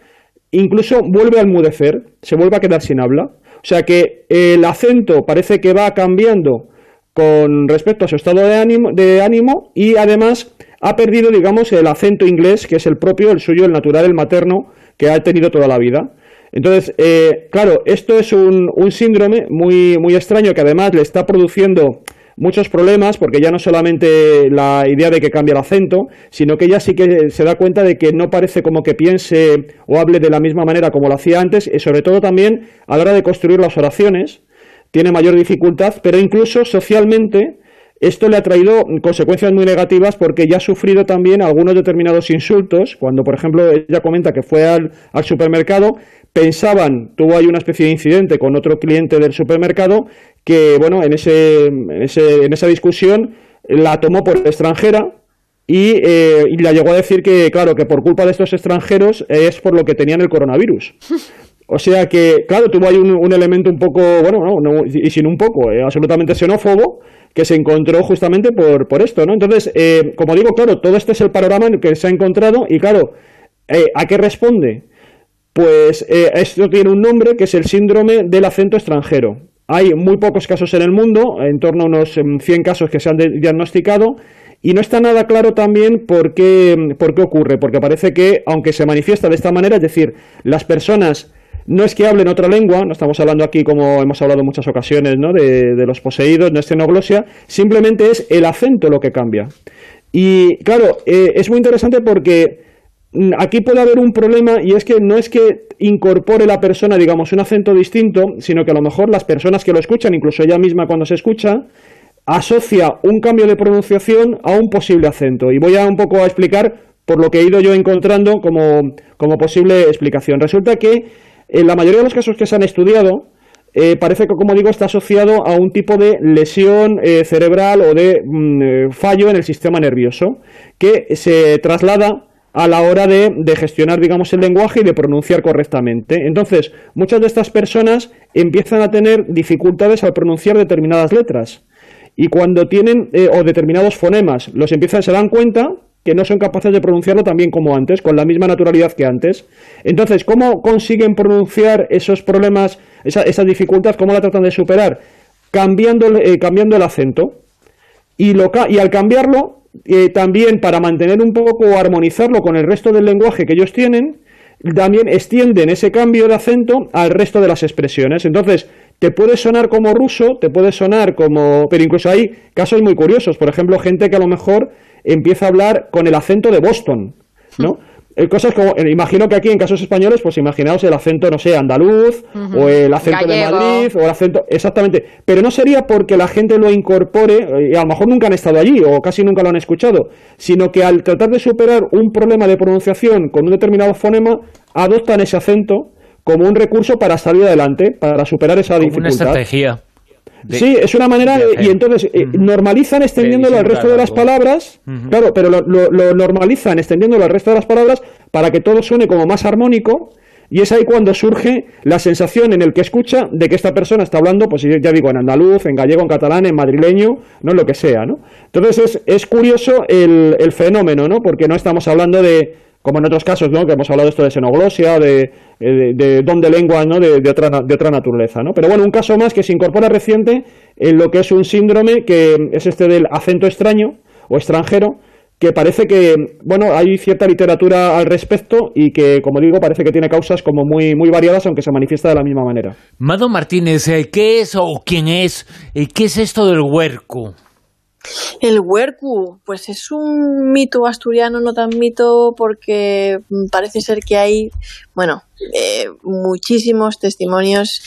incluso vuelve a enmudecer, se vuelve a quedar sin habla. O sea que el acento parece que va cambiando con respecto a su estado de ánimo, de ánimo y además ha perdido, digamos, el acento inglés, que es el propio, el suyo, el natural, el materno, que ha tenido toda la vida. Entonces, eh, claro, esto es un, un síndrome muy, muy extraño que además le está produciendo muchos problemas porque ya no solamente la idea de que cambia el acento, sino que ella sí que se da cuenta de que no parece como que piense o hable de la misma manera como lo hacía antes y sobre todo también a la hora de construir las oraciones tiene mayor dificultad, pero incluso socialmente esto le ha traído consecuencias muy negativas porque ya ha sufrido también algunos determinados insultos. Cuando, por ejemplo, ella comenta que fue al, supermercado, pensaban, tuvo ahí una especie de incidente con otro cliente del supermercado, que, bueno, en, ese, en, ese, en esa discusión la tomó por extranjera, y, eh, y, la llegó a decir que, claro, que por culpa de estos extranjeros es por lo que tenían el coronavirus. O sea que, claro, tuvo ahí un, elemento un poco, bueno, no, y sin un poco, eh, absolutamente xenófobo, que se encontró justamente por, por esto, ¿no? Entonces, eh, como digo, claro, todo este es el panorama en el que se ha encontrado y, claro, eh, ¿a qué responde? Pues eh, esto tiene un nombre que es el síndrome del acento extranjero. Hay muy pocos casos en el mundo, en torno a unos 100 em, casos que se han diagnosticado, y no está nada claro también por qué, por qué ocurre, porque parece que, aunque se manifiesta de esta manera, es decir, las personas no es que hablen otra lengua, no estamos hablando aquí como hemos hablado en muchas ocasiones, ¿no? de, los poseídos, no es xenoglosia, simplemente es el acento lo que cambia. Y claro, eh, es muy interesante porque aquí puede haber un problema y es que no es que incorpore la persona, digamos, un acento distinto, sino que a lo mejor las personas que lo escuchan, incluso ella misma cuando se escucha, asocia un cambio de pronunciación a un posible acento. Y voy a un poco a explicar por lo que he ido yo encontrando como, como posible explicación. Resulta que en la mayoría de los casos que se han estudiado, eh, parece que, como digo, está asociado a un tipo de lesión eh, cerebral o de mm, eh, fallo en el sistema nervioso que se traslada a la hora de, gestionar, digamos, el lenguaje y de pronunciar correctamente. Entonces, muchas de estas personas empiezan a tener dificultades al pronunciar determinadas letras. Y cuando tienen, o determinados fonemas, los empiezan, se dan cuenta que no son capaces de pronunciarlo tan bien como antes, con la misma naturalidad que antes. Entonces, ¿cómo consiguen pronunciar esos problemas, esa, esas dificultades, cómo la tratan de superar? Cambiando, eh, el acento. Y al cambiarlo, eh, también para mantener un poco armonizarlo con el resto del lenguaje que ellos tienen, también extienden ese cambio de acento al resto de las expresiones. Entonces, te puede sonar como ruso, te puede sonar como... Pero incluso hay casos muy curiosos. Por ejemplo, gente que a lo mejor empieza a hablar con el acento de Boston, ¿no? Eh, cosas como, eh, imagino que aquí en casos españoles, pues imaginaos el acento, no sé, andaluz, o el acento de Madrid, o el acento, exactamente, pero no sería porque la gente lo incorpore, eh, y a lo mejor nunca han estado allí, o casi nunca lo han escuchado, sino que al tratar de superar un problema de pronunciación con un determinado fonema, adoptan ese acento como un recurso para salir adelante, para superar esa como dificultad. Una estrategia sí, es una manera, y entonces eh, normalizan extendiéndolo al resto de las palabras, claro, pero lo, lo, normalizan extendiéndolo al resto de las palabras para que todo suene como más armónico. Y es ahí cuando surge la sensación en el que escucha de que esta persona está hablando, pues ya digo, en andaluz, en gallego, en catalán, en madrileño, no lo que sea, ¿no? Entonces es, es curioso el, el fenómeno, ¿no? Porque no estamos hablando de, como en otros casos, ¿no? que hemos hablado esto de xenoglosia, de, de, de don de lengua, ¿no? De, de, otra, de otra naturaleza. ¿no? Pero bueno, un caso más que se incorpora reciente en lo que es un síndrome que es este del acento extraño o extranjero, que parece que, bueno, hay cierta literatura al respecto y que, como digo, parece que tiene causas como muy, muy variadas, aunque se manifiesta de la misma manera. Mado Martínez, eh, ¿qué es o quién es? Eh, ¿Qué es esto del huerco? El huercu, pues es un mito asturiano, no tan mito, porque parece ser que hay, bueno, eh, muchísimos testimonios.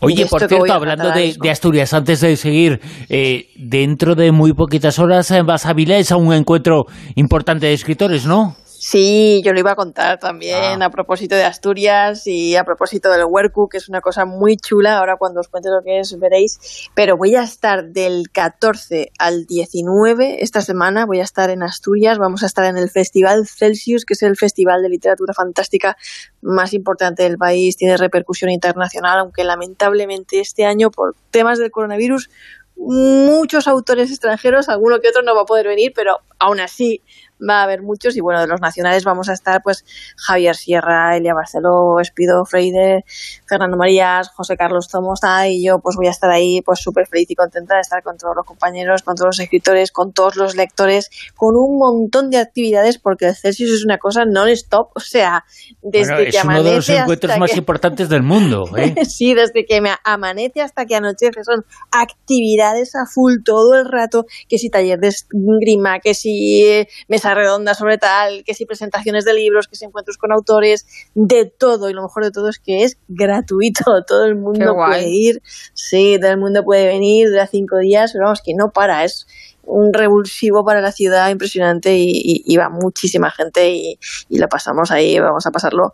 Oye, por cierto, hablando de, Asturias, antes de seguir, eh, dentro de muy poquitas horas vas a Vilés a un encuentro importante de escritores, ¿no? Sí, yo lo iba a contar también ah. a propósito de Asturias y a propósito del Huercu, que es una cosa muy chula. Ahora cuando os cuente lo que es veréis. Pero voy a estar del 14 al 19 esta semana. Voy a estar en Asturias. Vamos a estar en el Festival Celsius, que es el festival de literatura fantástica más importante del país. Tiene repercusión internacional, aunque lamentablemente este año por temas del coronavirus muchos autores extranjeros, alguno que otro no va a poder venir, pero aún así va a haber muchos y bueno, de los nacionales vamos a estar pues Javier Sierra, Elia Barceló, Espido Freire, Fernando Marías, José Carlos Zomosta y yo pues voy a estar ahí pues súper feliz y contenta de estar con todos los compañeros, con todos los escritores, con todos los lectores, con un montón de actividades porque el Celsius es una cosa non-stop, o sea, desde que amanece uno de los encuentros más importantes del mundo. ¿eh? sí, desde que me amanece hasta que anochece son actividades a full todo el rato, que si taller de grima, que si eh, mesa redonda sobre tal, que si presentaciones de libros, que si encuentros con autores, de todo. Y lo mejor de todo es que es gratuito. Todo el mundo puede ir. Sí, todo el mundo puede venir, dura cinco días, pero vamos, que no para. Es un revulsivo para la ciudad impresionante y, va muchísima gente y, y, lo pasamos ahí, vamos a pasarlo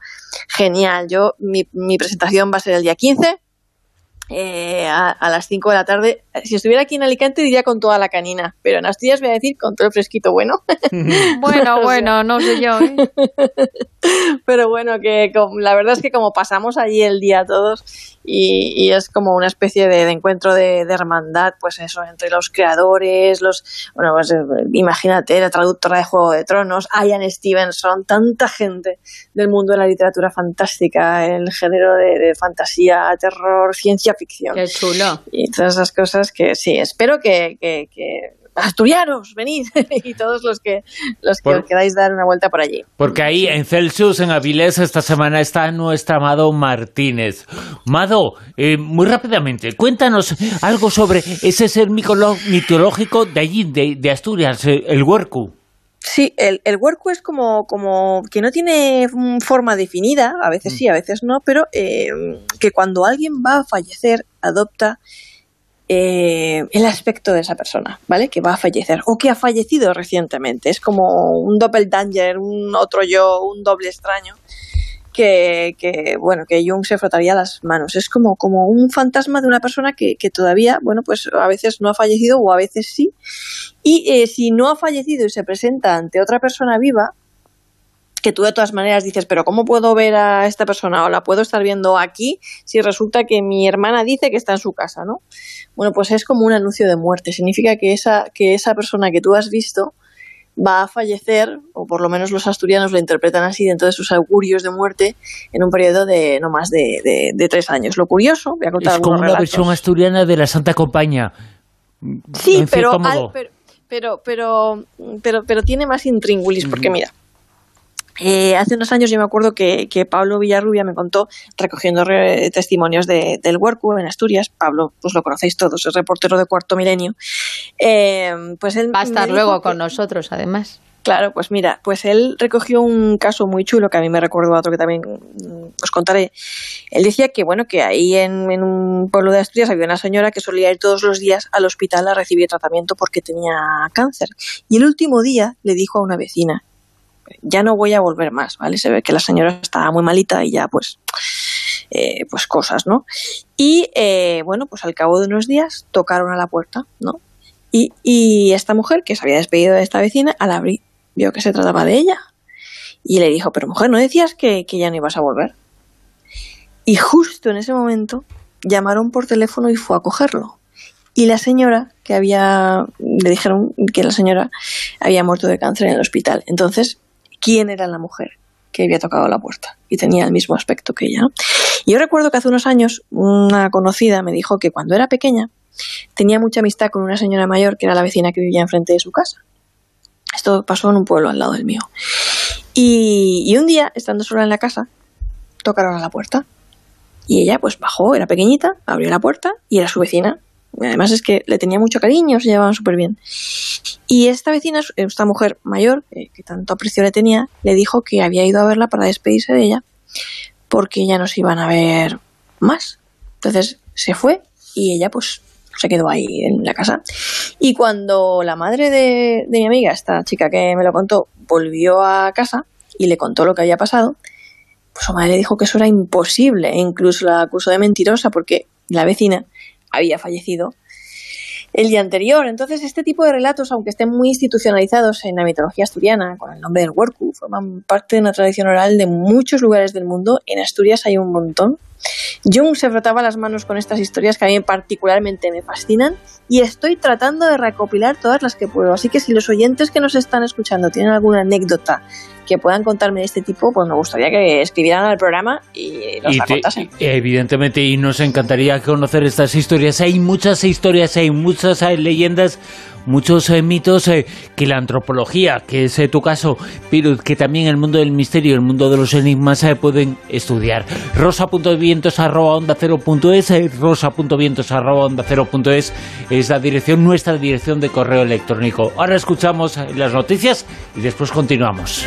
genial. Yo, mi, mi presentación va a ser el día 15 eh, a, las 5 de la tarde. Si estuviera aquí en Alicante diría con toda la canina, pero en Asturias voy a decir con todo el fresquito bueno. bueno, bueno, no sé yo. ¿eh? pero bueno, que la verdad es que como pasamos allí el día todos y, es como una especie de, encuentro de, hermandad, pues eso, entre los creadores, los, bueno, pues eh, imagínate, la traductora de Juego de Tronos, Ian Stevenson, tanta gente del mundo de la literatura fantástica, el género de, fantasía, terror, ciencia ficción. Qué chulo. Y todas esas cosas que sí, espero que asturianos, venid, y todos los que, los que queráis dar una vuelta por allí. Porque ahí en Celsius, en Avilés, esta semana está nuestro Amado Martínez. Mado, eh, muy rápidamente, cuéntanos algo sobre ese ser mitológico de allí, de, Asturias, eh, el huerco. Sí, el, el huerco es como, como que no tiene forma definida, a veces sí, a veces no, pero eh, que cuando alguien va a fallecer adopta eh, el aspecto de esa persona, ¿vale? Que va a fallecer o que ha fallecido recientemente. Es como un doppelganger, un otro yo, un doble extraño. Que, bueno, que Jung se frotaría las manos. Es como, como un fantasma de una persona que, todavía, bueno, pues a veces no ha fallecido o a veces sí. Y eh, si no ha fallecido y se presenta ante otra persona viva, que tú de todas maneras dices, pero ¿cómo puedo ver a esta persona o la puedo estar viendo aquí si resulta que mi hermana dice que está en su casa, ¿no? Bueno, pues es como un anuncio de muerte. Significa que esa, que esa persona que tú has visto va a fallecer, o por lo menos los asturianos lo interpretan así dentro de sus augurios de muerte, en un periodo de no más de, de, tres años. Lo curioso, voy a contar Es como una versión asturiana de la Santa Compañía. Sí, pero, pero, pero, pero, pero, tiene más intríngulis, porque mira, eh, hace unos años yo me acuerdo que, Pablo Villarrubia me contó, recogiendo testimonios del Huerco en Asturias, Pablo, pues lo conocéis todos, es reportero de Cuarto Milenio, eh, pues él va a estar luego con nosotros además. Claro, pues mira, pues él recogió un caso muy chulo que a mí me recuerdo otro que también os contaré. Él decía que bueno, que ahí en, en, un pueblo de Asturias había una señora que solía ir todos los días al hospital a recibir tratamiento porque tenía cáncer. Y el último día le dijo a una vecina, ya no voy a volver más, ¿vale? Se ve que la señora estaba muy malita y ya pues, eh, pues cosas, ¿no? Y eh, bueno, pues al cabo de unos días tocaron a la puerta, ¿no? Y, esta mujer, que se había despedido de esta vecina, al abrir, vio que se trataba de ella. Y le dijo, pero mujer, ¿no decías que, que ya no ibas a volver? Y justo en ese momento llamaron por teléfono y fue a cogerlo. Y la señora que había, le dijeron que la señora había muerto de cáncer en el hospital. Entonces quién era la mujer que había tocado la puerta y tenía el mismo aspecto que ella. Yo recuerdo que hace unos años una conocida me dijo que cuando era pequeña tenía mucha amistad con una señora mayor que era la vecina que vivía enfrente de su casa. Esto pasó en un pueblo al lado del mío. Y, y un día, estando sola en la casa, tocaron a la puerta. Y ella pues bajó, era pequeñita, abrió la puerta y era su vecina, Además es que le tenía mucho cariño, se llevaban súper bien. Y esta vecina, esta mujer mayor, eh, que tanto aprecio le tenía, le dijo que había ido a verla para despedirse de ella porque ya no se iban a ver más. Entonces se fue y ella pues se quedó ahí en la casa. Y cuando la madre de, de mi amiga, esta chica que me lo contó, volvió a casa y le contó lo que había pasado, pues su madre le dijo que eso era imposible e incluso la acusó de mentirosa porque la vecina había fallecido el día anterior. Entonces, este tipo de relatos, aunque estén muy institucionalizados en la mitología asturiana, con el nombre del Huercu, forman parte de una tradición oral de muchos lugares del mundo. En Asturias hay un montón. Jung se frotaba las manos con estas historias que a mí particularmente me fascinan y estoy tratando de recopilar todas las que puedo. Así que si los oyentes que nos están escuchando tienen alguna anécdota que puedan contarme de este tipo, pues me gustaría que escribieran al programa y nos la contasen. Evidentemente, y nos encantaría conocer estas historias. Hay muchas historias, hay muchas hay leyendas muchos eh, mitos eh, que la antropología, que es tu caso, pero que también el mundo del misterio, el mundo de los enigmas pueden estudiar. rosa.vientos.onda0.es, rosa.vientos.onda0.es es la dirección, nuestra dirección de correo electrónico. Ahora escuchamos las noticias y después continuamos.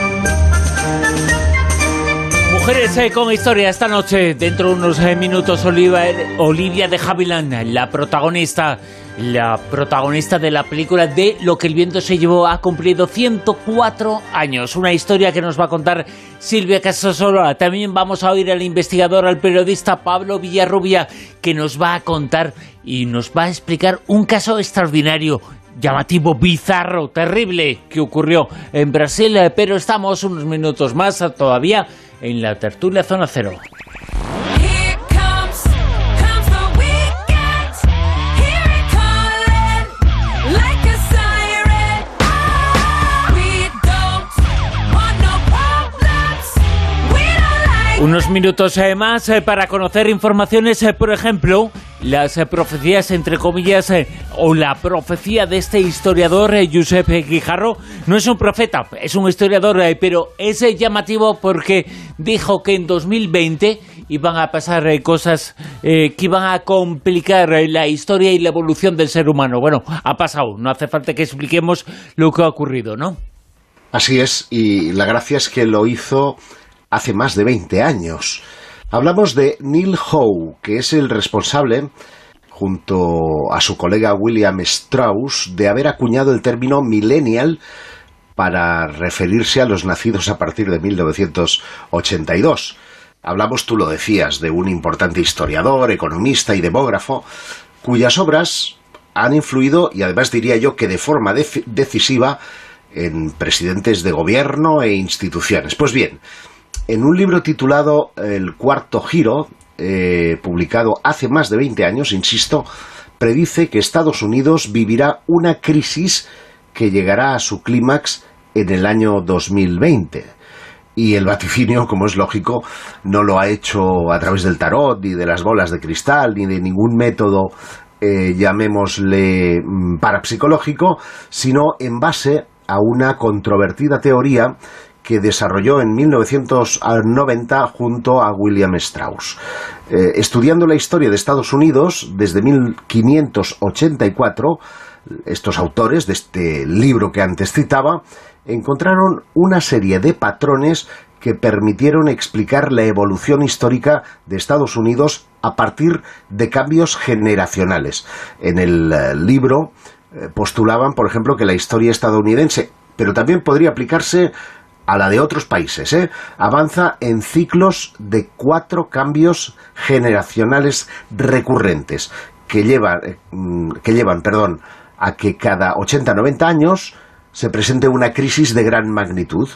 Mujeres eh, con historia esta noche, dentro de unos eh, minutos, Olivia de Havilland, la protagonista, la protagonista de la película de Lo que el viento se llevó, ha cumplido 104 años. Una historia que nos va a contar Silvia Casasola. También vamos a oír al investigador, al periodista Pablo Villarrubia, que nos va a contar y nos va a explicar un caso extraordinario llamativo, bizarro, terrible que ocurrió en Brasil, eh, pero estamos unos minutos más todavía en la tertulia Zona Cero. Unos minutos eh, más eh, para conocer informaciones, por ejemplo, las profecías, entre comillas, o la profecía de este historiador, Josep Guijarro. No es un profeta, es un historiador, pero es llamativo porque dijo que en 2020 iban a pasar cosas que iban a complicar la historia y la evolución del ser humano. Bueno, ha pasado, no hace falta que expliquemos lo que ha ocurrido, ¿no? Así es, y la gracia es que lo hizo hace más de 20 años. Hablamos de Neil Howe, que es el responsable, junto a su colega William Strauss, de haber acuñado el término millennial para referirse a los nacidos a partir de 1982. Hablamos, tú lo decías, de un importante historiador, economista y demógrafo, cuyas obras han influido, y además diría yo que de forma decisiva, en presidentes de gobierno e instituciones. Pues bien, en un libro titulado El cuarto giro, eh, publicado hace más de 20 años, insisto, predice que Estados Unidos vivirá una crisis que llegará a su clímax en el año 2020. Y el vaticinio, como es lógico, no lo ha hecho a través del tarot, ni de las bolas de cristal, ni de ningún método, eh, llamémosle, mm, parapsicológico, sino en base a una controvertida teoría que desarrolló en 1990 junto a William Strauss. Eh, estudiando la historia de Estados Unidos desde 1584, estos autores de este libro que antes citaba encontraron una serie de patrones que permitieron explicar la evolución histórica de Estados Unidos a partir de cambios generacionales. En el eh, libro eh, postulaban, por ejemplo, que la historia estadounidense, pero también podría aplicarse a la de otros países. ¿eh? Avanza en ciclos de cuatro cambios generacionales recurrentes que llevan, eh, mm, que llevan perdón, a que cada 80-90 años se presente una crisis de gran magnitud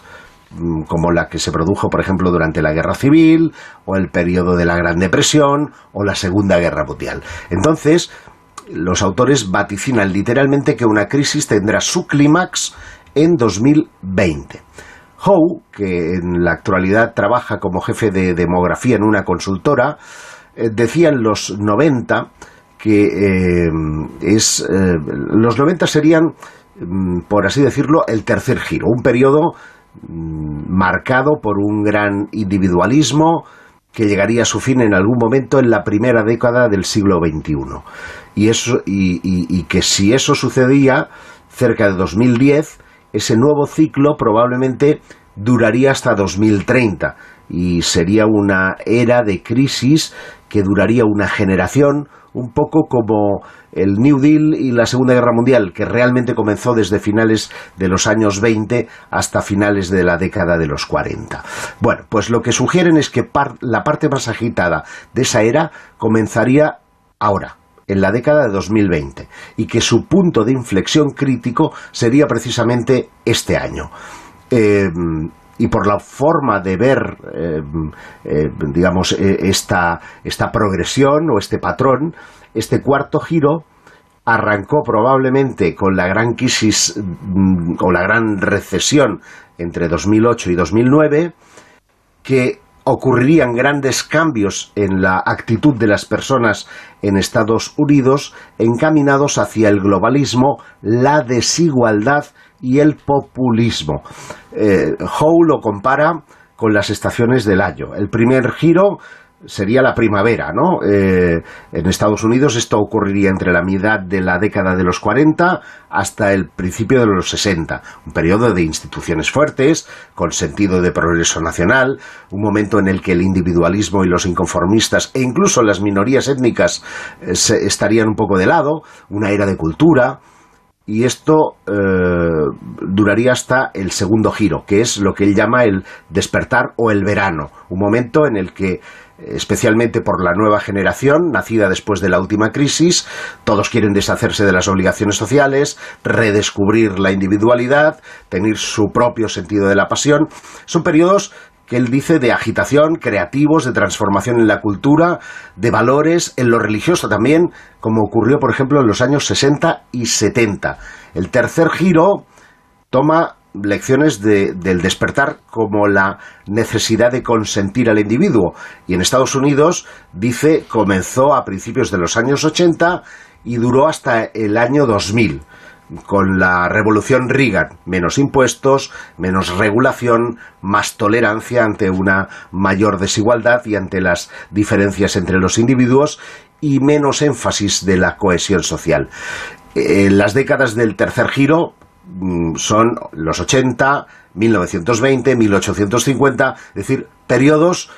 mm, como la que se produjo, por ejemplo, durante la Guerra Civil, o el periodo de la Gran Depresión, o la Segunda Guerra Mundial. Entonces, los autores vaticinan literalmente que una crisis tendrá su clímax en 2020. Howe, que en la actualidad trabaja como jefe de demografía en una consultora, eh, decía en los 90 que eh, es, eh, los 90 serían, mm, por así decirlo, el tercer giro, un periodo mm, marcado por un gran individualismo que llegaría a su fin en algún momento en la primera década del siglo XXI. Y, eso, y que si eso sucedía cerca de 2010, ese nuevo ciclo probablemente duraría hasta 2030 y sería una era de crisis que duraría una generación, un poco como el New Deal y la Segunda Guerra Mundial, que realmente comenzó desde finales de los años 20 hasta finales de la década de los 40. Bueno, pues lo que sugieren es que la parte más agitada de esa era comenzaría ahora, en la década de 2020 y que su punto de inflexión crítico sería precisamente este año. Eh, y por la forma de ver, eh, eh, digamos, esta, esta progresión o este patrón, este cuarto giro arrancó probablemente con la gran crisis mm, o la gran recesión entre 2008 y 2009, que ocurrirían grandes cambios en la actitud de las personas en Estados Unidos encaminados hacia el globalismo, la desigualdad y el populismo. Eh, Howe lo compara con las estaciones del año. El primer giro sería la primavera, ¿no? Eh, en Estados Unidos esto ocurriría entre la mitad de la década de los 40 hasta el principio de los 60, un periodo de instituciones fuertes, con sentido de progreso nacional, un momento en el que el individualismo y los inconformistas e incluso las minorías étnicas eh, estarían un poco de lado, una era de cultura, y esto eh, duraría hasta el segundo giro, que es lo que él llama el despertar o el verano, un momento en el que especialmente por la nueva generación, nacida después de la última crisis. Todos quieren deshacerse de las obligaciones sociales, redescubrir la individualidad, tener su propio sentido de la pasión. Son periodos que él dice de agitación, creativos, de transformación en la cultura, de valores, en lo religioso también, como ocurrió, por ejemplo, en los años 60 y 70. El tercer giro toma lecciones del despertar como la necesidad de consentir al individuo. Y en Estados Unidos, dice, comenzó a principios de los años 80 y duró hasta el año 2000 con la revolución Reagan, menos impuestos, menos regulación, más tolerancia ante una mayor desigualdad y ante las diferencias entre los individuos y menos énfasis de la cohesión social. En las décadas del tercer giro, son los 80, 1920, 1850, es decir, periodos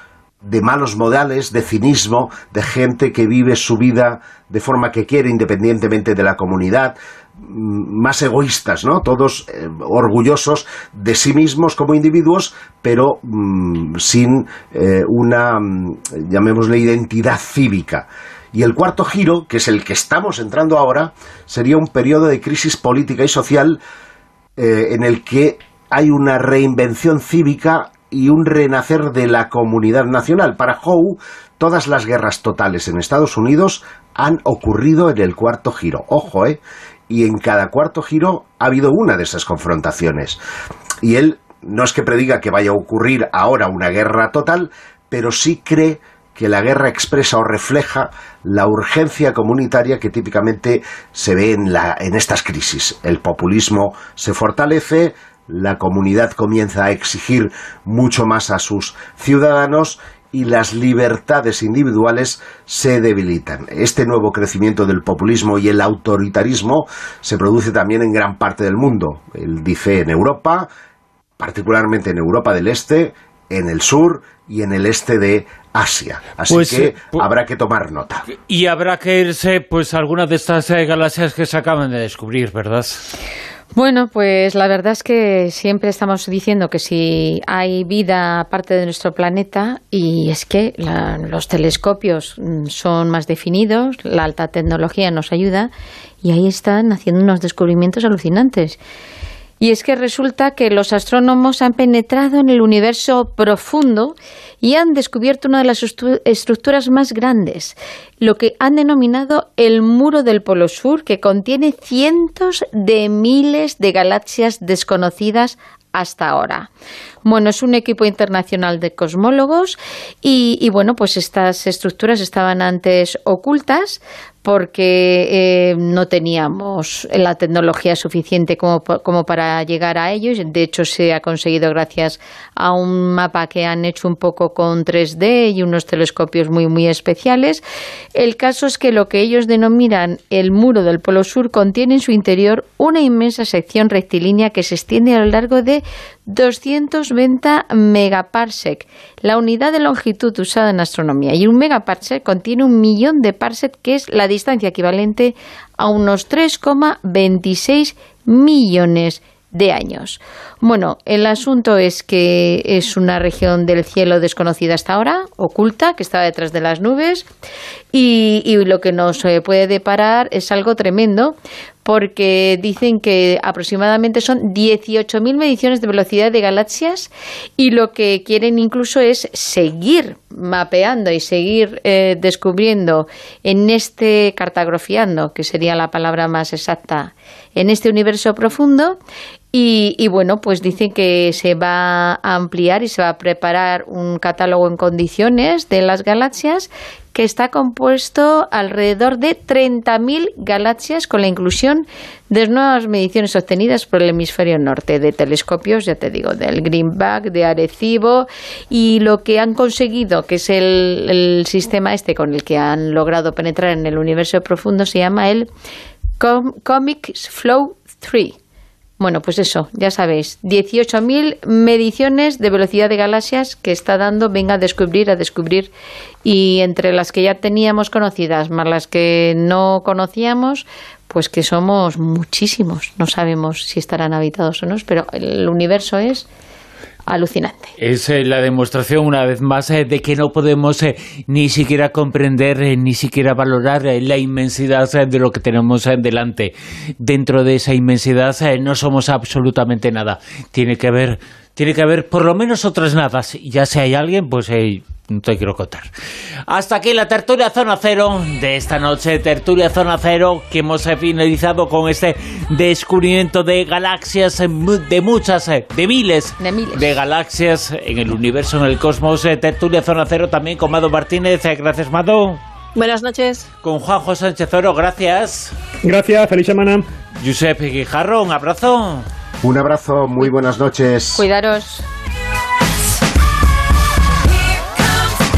de malos modales, de cinismo, de gente que vive su vida de forma que quiere independientemente de la comunidad, mm, más egoístas, ¿no? Todos eh, orgullosos de sí mismos como individuos, pero mm, sin eh, una, llamémosle, identidad cívica. Y el cuarto giro, que es el que estamos entrando ahora, sería un periodo de crisis política y social eh, en el que hay una reinvención cívica y un renacer de la comunidad nacional. Para Howe, todas las guerras totales en Estados Unidos han ocurrido en el cuarto giro. Ojo, ¿eh? Y en cada cuarto giro ha habido una de esas confrontaciones. Y él no es que prediga que vaya a ocurrir ahora una guerra total, pero sí cree que la guerra expresa o refleja la urgencia comunitaria que típicamente se ve en, la, en estas crisis. El populismo se fortalece, la comunidad comienza a exigir mucho más a sus ciudadanos y las libertades individuales se debilitan. Este nuevo crecimiento del populismo y el autoritarismo se produce también en gran parte del mundo. Él dice en Europa, particularmente en Europa del Este, en el sur y en el este de Asia. Así pues, que pues habrá que tomar nota. Y habrá que irse pues a algunas de estas eh, galaxias que se acaban de descubrir, ¿verdad? Bueno, pues la verdad es que siempre estamos diciendo que si hay vida aparte de nuestro planeta, y es que los telescopios mm, son más definidos, la alta tecnología nos ayuda, y ahí están haciendo unos descubrimientos alucinantes. Y es que resulta que los astrónomos han penetrado en el universo profundo y han descubierto una de las estructuras más grandes, lo que han denominado el muro del Polo Sur, que contiene cientos de miles de galaxias desconocidas hasta ahora. Bueno, es un equipo internacional de cosmólogos y, bueno, pues estas estructuras estaban antes ocultas, porque eh, no teníamos la tecnología suficiente como, como, para llegar a ellos. De hecho, se ha conseguido gracias a un mapa que han hecho un poco con 3D y unos telescopios muy, muy especiales. El caso es que lo que ellos denominan el muro del Polo Sur contiene en su interior una inmensa sección rectilínea que se extiende a lo largo de 220 megaparsec, la unidad de longitud usada en astronomía. Y un megaparsec contiene un millón de parsec, que es la distancia equivalente a unos 3,26 millones de años. Bueno, el asunto es que es una región del cielo desconocida hasta ahora, oculta, que está detrás de las nubes, y, y lo que nos eh, puede deparar es algo tremendo, porque dicen que aproximadamente son 18.000 mediciones de velocidad de galaxias y lo que quieren incluso es seguir mapeando y seguir eh, descubriendo en este cartografiando, que sería la palabra más exacta, en este universo profundo. Y, bueno, pues dicen que se va a ampliar y se va a preparar un catálogo en condiciones de las galaxias que está compuesto alrededor de 30.000 galaxias con la inclusión de nuevas mediciones obtenidas por el hemisferio norte de telescopios, ya te digo, del Greenback, de Arecibo y lo que han conseguido, que es el, sistema este con el que han logrado penetrar en el universo profundo, se llama el Comics Flow 3 bueno, pues eso, ya sabéis, 18.000 mediciones de velocidad de galaxias que está dando, venga a descubrir, a descubrir, y entre las que ya teníamos conocidas, más las que no conocíamos, pues que somos muchísimos. No sabemos si estarán habitados o no, pero el universo es alucinante. Es eh, la demostración, una vez más, eh, de que no podemos eh, ni siquiera comprender, ni siquiera valorar la inmensidad de lo que tenemos delante. Dentro de esa inmensidad no somos absolutamente nada. Tiene que haber, tiene que haber por lo menos otras nada. Ya si hay alguien, pues no te quiero contar. Hasta aquí la tertulia Zona Cero de esta noche, tertulia Zona Cero, que hemos finalizado con este descubrimiento de galaxias, de muchas, de miles de, galaxias en el universo, en el cosmos. Tertulia Zona Cero también con Mado Martínez. Gracias, Mado. Buenas noches. Con Juanjo Sánchez Oro, gracias. Gracias, feliz semana. Giuseppe Guijarro, un abrazo. Un abrazo, muy buenas noches. Cuidaros.